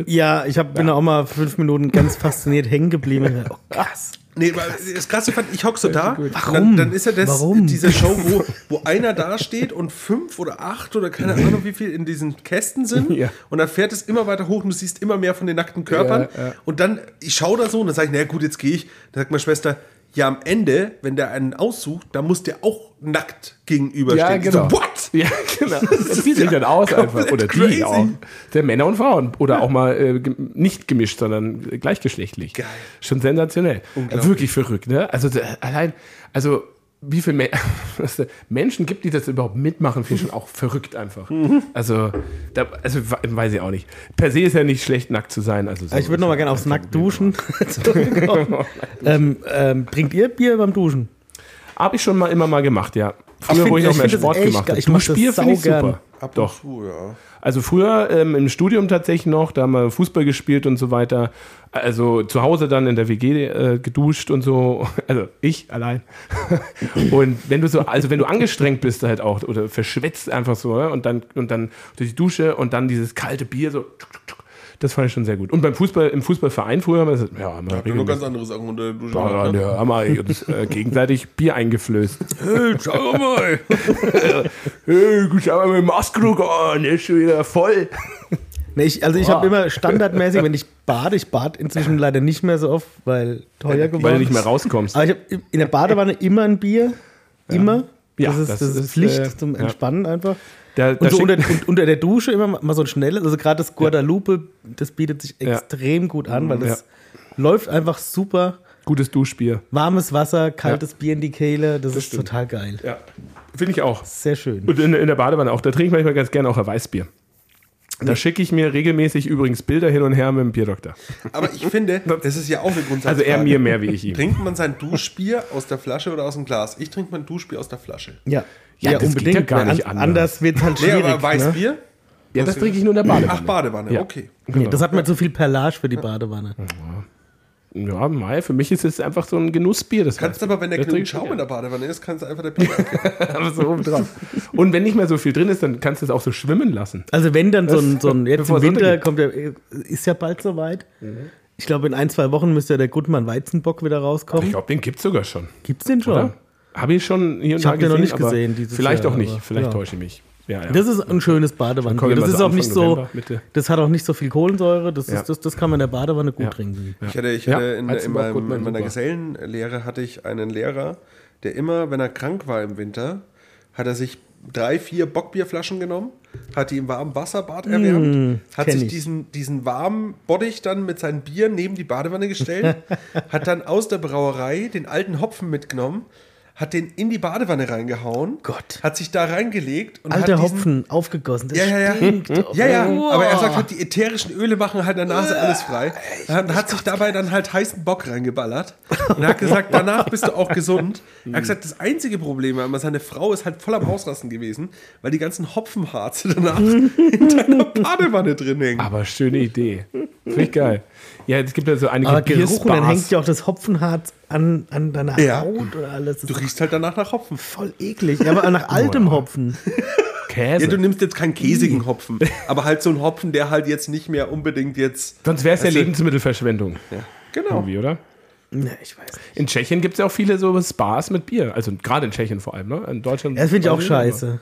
Ja, ich hab, bin da auch mal fünf Minuten ganz fasziniert hängen geblieben. Oh, krass. Nee, weil das Krasse fand, ich hock so da. und Warum? Dann, dann ist ja das, Warum? diese Show, wo, wo einer da steht und fünf oder acht oder keine Ahnung, wie viel in diesen Kästen sind. Ja. Und dann fährt es immer weiter hoch und du siehst immer mehr von den nackten Körpern. Ja, ja. Und dann, ich schaue da so und dann sage ich, na gut, jetzt gehe ich. Dann sagt meine Schwester, ja, am Ende, wenn der einen aussucht, dann muss der auch nackt gegenüberstehen. Ja, genau. So, what? Ja, genau. Das zieht sich dann aus einfach. Oder die crazy. auch. Der Männer und Frauen. Oder auch mal äh, nicht gemischt, sondern gleichgeschlechtlich. Geil. Schon sensationell. Wirklich verrückt, ne? Also allein, also wie viele da Menschen gibt, die das überhaupt mitmachen, finde ich schon auch verrückt einfach. Mhm. Also, da, also we- weiß ich auch nicht. Per se ist ja nicht schlecht, nackt zu sein. Also so Ich würde noch mal gerne aufs Nacktduschen zurückkommen. ähm, ähm, trinkt ihr Bier beim Duschen? Habe ich schon mal immer mal gemacht, ja. Früher, find- wo ich ich noch mehr Sport echt gemacht habe. Ich Duschbier finde ich super. Ab Doch. zu, ja. Also früher ähm, im Studium tatsächlich noch, da haben wir Fußball gespielt und so weiter. Also zu Hause dann in der WG äh, geduscht und so. Also ich allein. und wenn du so, also wenn du angestrengt bist halt auch oder verschwitzt einfach so ne? und dann und dann durch die Dusche und dann dieses kalte Bier so. tschuk, tschuk, Das fand ich schon sehr gut. Und beim Fußball, im Fußballverein früher haben wir gesagt, ja, haben wir Ich hab nur ganz andere Sachen unter der Dusche. ja, ne? ja, haben wir uns äh, gegenseitig Bier eingeflößt. Hey, schau mal. hey, schau mal mit dem Maskrug an, der ist schon wieder voll. Nee, ich, also ich habe immer standardmäßig, wenn ich bade, ich bade inzwischen leider nicht mehr so oft, weil teuer geworden. Weil du nicht mehr rauskommst. Aber ich habe in der Badewanne immer ein Bier. Immer. Ja, das ist, das das ist ist, Pflicht äh, zum ja. Entspannen einfach. Da, da Und so schickt- unter, und unter der Dusche immer mal so ein schnelles, also gerade das Guadalupe, das bietet sich Ja. extrem gut an, weil das läuft einfach super. gutes Duschbier. Warmes Wasser, kaltes Bier in die Kehle, das, ist stimmt. total geil. Ja, finde ich auch. Sehr schön. Und in, in der Badewanne auch. Da trinke ich manchmal ganz gerne auch ein Weißbier. Da schicke ich mir regelmäßig übrigens Bilder hin und her mit dem Bierdoktor. Aber ich finde, das ist ja auch eine Grundsatzfrage. Also er mir mehr wie ich ihm. Trinkt man sein Duschbier aus der Flasche oder aus dem Glas? Ich trinke mein Duschbier aus der Flasche. Ja, Ja, das geht ja gar weil nicht an, anders. anders wird es halt Nee, schwierig. aber ne? Weißbier? Ja, das trinke ich nur in der Badewanne. Ach, Badewanne, Ja. okay. Nee, das hat mir zu viel Perlage für die Badewanne. Ja, Mai, für mich ist es einfach so ein Genussbier. Das Kannst Weißbier. aber, wenn der genug ich Schaum in gerne. der Badewanne ist, kannst du einfach der Bier. Aber so oben drauf. Und wenn nicht mehr so viel drin ist, dann kannst du es auch so schwimmen lassen. Also wenn dann so ein, so ein jetzt im es Winter kommt der, ist ja bald soweit. Ich glaube, in ein, zwei Wochen müsste ja der Gutmann Weizenbock wieder Ich rauskommen. glaube, den gibt es sogar schon. Gibt's den schon? Oder? Habe ich schon hier und Ich da den noch gesehen, nicht aber gesehen Vielleicht Jahr, auch nicht. Vielleicht ja. täusche ich mich. Ja, ja. Das ist ein schönes Badewannenbier. Das ist so auch nicht so, November, Mitte. das hat auch nicht so viel Kohlensäure. Das, Ja. ist, das, das kann man in der Badewanne gut Ja. trinken. Ich hatte, ich Ja, hatte in, in, meinem, in meiner super. Gesellenlehre hatte ich einen Lehrer, der immer, wenn er krank war im Winter, hat er sich drei, vier Bockbierflaschen genommen, hat die im warmen Wasserbad erwärmt, hat kenn sich ich. diesen, diesen warmen Bottich dann mit seinem Bier neben die Badewanne gestellt, hat dann aus der Brauerei den alten Hopfen mitgenommen, hat den in die Badewanne reingehauen, Gott. hat sich da reingelegt und Alter hat diesen, Hopfen, aufgegossen. Das ja, ja, ja. stinkt doch. Ja, ja. Wow. Aber er sagt halt, die ätherischen Öle machen halt in der Nase alles frei. Er hat sich dabei dann halt heißen Bock reingeballert. Und er hat gesagt, danach bist du auch gesund. Er hat gesagt, das einzige Problem war immer, seine Frau ist halt voll am Ausrasten gewesen, weil die ganzen Hopfenharze danach in deiner Badewanne drin hängen. Aber schöne Idee. Finde ich geil. Ja, es gibt ja so einige Aber Geruch und dann hängt ja auch das Hopfenharz an, an deiner Ja. Haut oder alles. Das Du riechst halt danach nach Hopfen. voll eklig. Ja, aber nach altem Hopfen. Käse. Ja, du nimmst jetzt keinen käsigen Hopfen, aber halt so einen Hopfen, der halt jetzt nicht mehr unbedingt jetzt. Sonst wäre es ja du- Lebensmittelverschwendung. Ja, genau. Irgendwie, oder? Ne, ich weiß nicht. In Tschechien gibt es ja auch viele so Spas mit Bier. Also gerade in Tschechien vor allem. Ne? In Deutschland. Ja, das finde ich auch scheiße.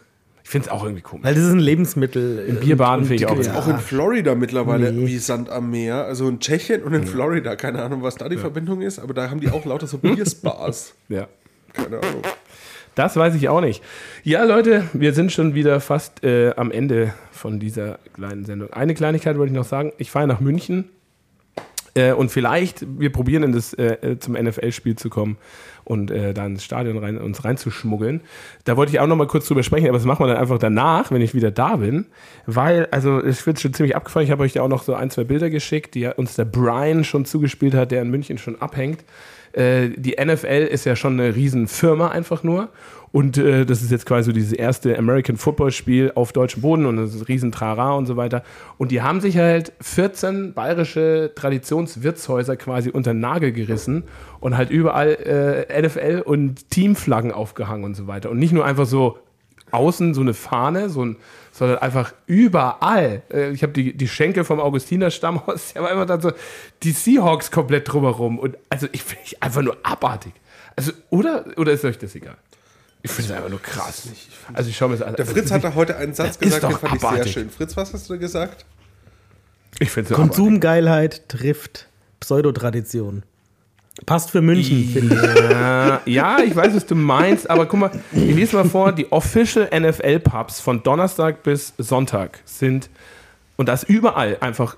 Ich finde es auch irgendwie komisch. Weil das ist ein Lebensmittel. In Bierbaden finde ich auch. ja. Auch in Florida mittlerweile Nee. wie Sand am Meer. Also in Tschechien und in Florida. Keine Ahnung, was da die Verbindung ist, aber da haben die auch lauter so Bierspas. Ja. Keine Ahnung. Das weiß ich auch nicht. Ja, Leute, wir sind schon wieder fast äh, am Ende von dieser kleinen Sendung. Eine Kleinigkeit wollte ich noch sagen. Ich fahre nach München äh, und vielleicht, wir probieren in das, äh, äh, zum NFL-Spiel zu kommen und äh, da ins Stadion rein, uns reinzuschmuggeln. Da wollte ich auch noch mal kurz drüber sprechen, aber das machen wir dann einfach danach, wenn ich wieder da bin. Weil, also es wird schon ziemlich abgefallen. Ich habe euch da auch noch so ein, zwei Bilder geschickt, die uns der Brian schon zugespielt hat, der in München schon abhängt. Äh, die NFL ist ja schon eine Riesenfirma einfach nur. Und äh, das ist jetzt quasi so dieses erste American Football Spiel auf deutschem Boden und das ist ein riesen Trara und so weiter. Und die haben sich halt 14 bayerische Traditionswirtshäuser quasi unter den Nagel gerissen und halt überall äh, NFL und Teamflaggen aufgehangen und so weiter. Und nicht nur einfach so außen so eine Fahne, so ein, sondern einfach überall. Äh, Ich habe die, die Schenkel vom Augustiner Stammhaus, aber immer dann so die Seahawks komplett drumherum. Und also ich finde ich einfach nur abartig. Also, oder, oder ist euch das egal? Ich finde es einfach nur krass. Also ich schaue mir das an. Der Fritz hat da heute einen Satz gesagt, den fand ich sehr abartig. schön. Fritz, was hast du gesagt? Ich finde abartig. Konsumgeilheit trifft Pseudotradition. Passt für München, finde ich. Ja, ja, ich weiß, was du meinst, aber guck mal, ich lese mal vor, die Official NFL-Pubs von Donnerstag bis Sonntag sind, und das überall einfach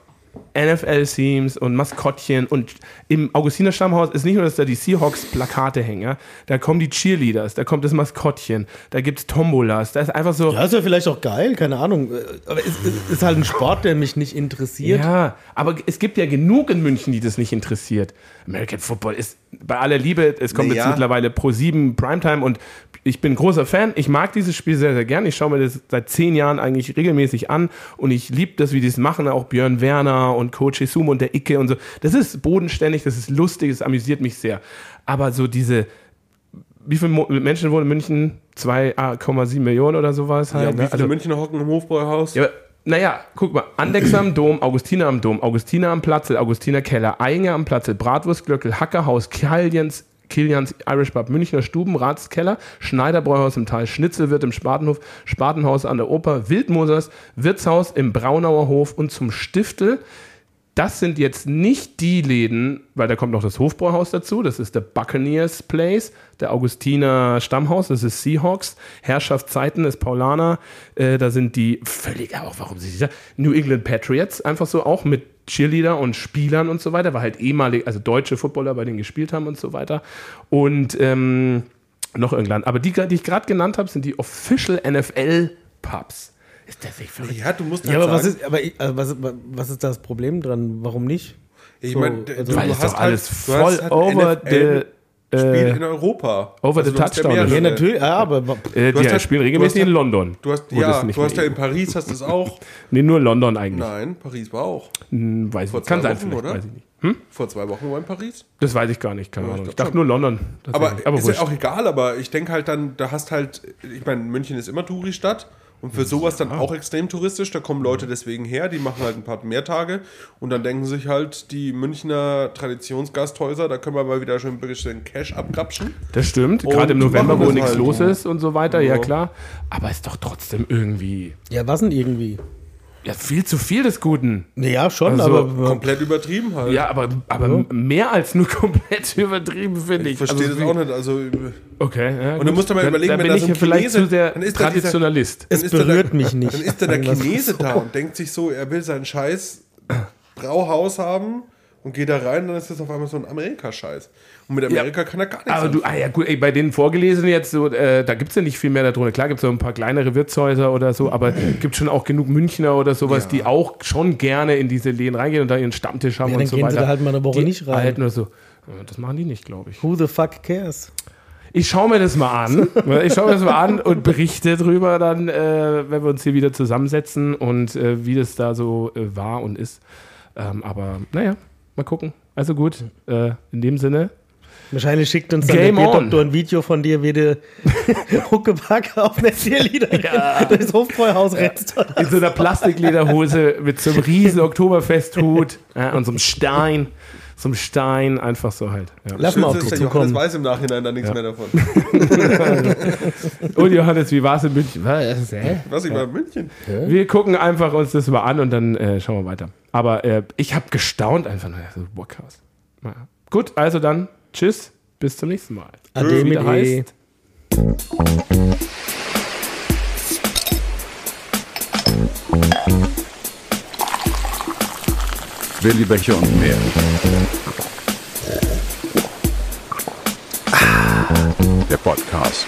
NFL-Themes und Maskottchen und im Augustiner Stammhaus ist nicht nur, dass da die Seahawks-Plakate hängen, ja? da kommen die Cheerleaders, da kommt das Maskottchen, da gibt es Tombolas, da ist einfach so, Ja, ist ja vielleicht auch geil, keine Ahnung. Aber es es ist halt ein Sport, der mich nicht interessiert. Ja, aber es gibt ja genug in München, die das nicht interessiert. American Football ist bei aller Liebe, es kommt Naja. jetzt mittlerweile Pro 7 Primetime und ich bin großer Fan. Ich mag dieses Spiel sehr, sehr gern. Ich schaue mir das seit zehn Jahren eigentlich regelmäßig an und ich liebe das, wie die es machen. Auch Björn Werner und Coach Esum und der Icke und so. Das ist bodenständig, das ist lustig, das amüsiert mich sehr. Aber so diese, wie viele Mo Menschen wohnen in München? 2,7 Millionen oder sowas halt. Ja, ne? wie viele Münchner hocken im Hofbräuhaus? Ja, naja, guck mal, Andexer am Dom, Augustiner am Dom, Augustiner am Platzel, Augustiner Keller, Einger am Platzel, Bratwurstglöckel, Hackerhaus, Kilians, Kilians Irish Pub, Münchner Stuben, Ratskeller, Schneiderbräuhaus im Tal, Schnitzelwirt im Spatenhof, Spatenhaus an der Oper, Wildmosers, Wirtshaus im Braunauer Hof und zum Stiftel. Das sind jetzt nicht die Läden, weil da kommt noch das Hofbräuhaus dazu, das ist der Buccaneers Place, der Augustiner Stammhaus, das ist Seahawks, Herrschaftszeiten ist Paulaner, äh, da sind die völlig, auch warum sie da, New England Patriots, einfach so auch mit Cheerleader und Spielern und so weiter, weil halt ehemalige, also deutsche Footballer bei denen gespielt haben und so weiter. Und ähm, noch irgendwann. Aber die, die ich gerade genannt habe, sind die Official NFL Pubs. Ist das nicht verrückt? Ja, du musst Ja, halt aber was sagen, ist, aber ich, also was, was ist das Problem dran? Warum nicht? ich so, meine, also- du, Weil du hast alles halt, du voll hast halt over the Spiel äh, in Europa. over the hast ja touchdown. Ja, Ja, natürlich, ja, aber Äh, Du die hast halt- spielen du regelmäßig hast halt- in London. Du hast, ja, das nicht du hast ja in Paris hast du es auch. Nee, nur London eigentlich. Nein, Paris war auch. Hm, weiß Vor ich. Kann zwei sein, Wochen, oder? Weiß ich nicht. Hm? Vor zwei Wochen war in Paris. Das weiß ich gar nicht, keine Ja, ich Ahnung. Ich glaub dachte nur London. Aber, aber ist ja auch egal, aber ich denke halt dann, da hast halt, ich meine, München ist immer Touri-Stadt und für sowas dann auch extrem touristisch, da kommen Leute deswegen her, die machen halt ein paar mehr Tage und dann denken sich halt die Münchner Traditionsgasthäuser, da können wir mal wieder schön ein bisschen Cash abgrapschen. Das stimmt, Und gerade im November, wo nichts halt. los ist und so weiter, ja Ja. klar. Aber ist doch trotzdem irgendwie ja, was denn irgendwie? Ja, viel zu viel des Guten. Ja, schon, Also, aber Komplett übertrieben halt. Ja, aber, aber mehr als nur komplett übertrieben, finde ich. Ich verstehe Also, das auch nicht. Also, Okay, ja, Und dann musst du mal überlegen, dann wenn bin da ich so ein ja vielleicht Chinese- dann ist da dieser- Traditionalist. es ist da der- berührt mich nicht. dann ist da der Chinese so. da und denkt sich so, er will sein scheiß Brauhaus haben und geht da rein, dann ist das auf einmal so ein Amerika-Scheiß. Und mit Amerika kann er gar nichts Aber du, ah ja gut, ey, bei den Vorgelesenen jetzt so, äh, da gibt es ja nicht viel mehr darunter. Klar gibt es so ein paar kleinere Wirtshäuser oder so, aber gibt schon auch genug Münchner oder sowas, Ja. die auch schon gerne in diese Läden reingehen und da ihren Stammtisch haben Ja, und dann so gehen weiter. sie da halt mal eine Woche die nicht rein. Halt nur so. Ja, Das machen die nicht, glaube ich. Who the fuck cares? Ich schaue mir das mal an. Ich schaue mir das mal an und berichte drüber dann, äh, wenn wir uns hier wieder zusammensetzen und äh, wie das da so äh, war und ist. Ähm, aber naja, mal gucken. Also gut, äh, in dem Sinne. Wahrscheinlich schickt uns dann Game der on. B-Doktor ein Video von dir, wie du Huckepack auf einer Cheerleader durchs Hofbräuhaus rennst. In so einer Plastiklederhose mit so einem riesen Oktoberfesthut ja, und so einem Stein. So einem Stein, einfach so halt. Ja. Lass mal auf ist, dich der Johannes zukommen. weiß im Nachhinein dann nichts mehr davon. Und Johannes, wie war es in München? Was? Was, ich war in München. Wir gucken einfach uns das mal an und dann äh, schauen wir weiter. Aber äh, ich habe gestaunt einfach. Also, boah, krass. Ja. Gut, also dann, tschüss, bis zum nächsten Mal. Ade, wie heißt. Willi Becher und mehr. Der Podcast.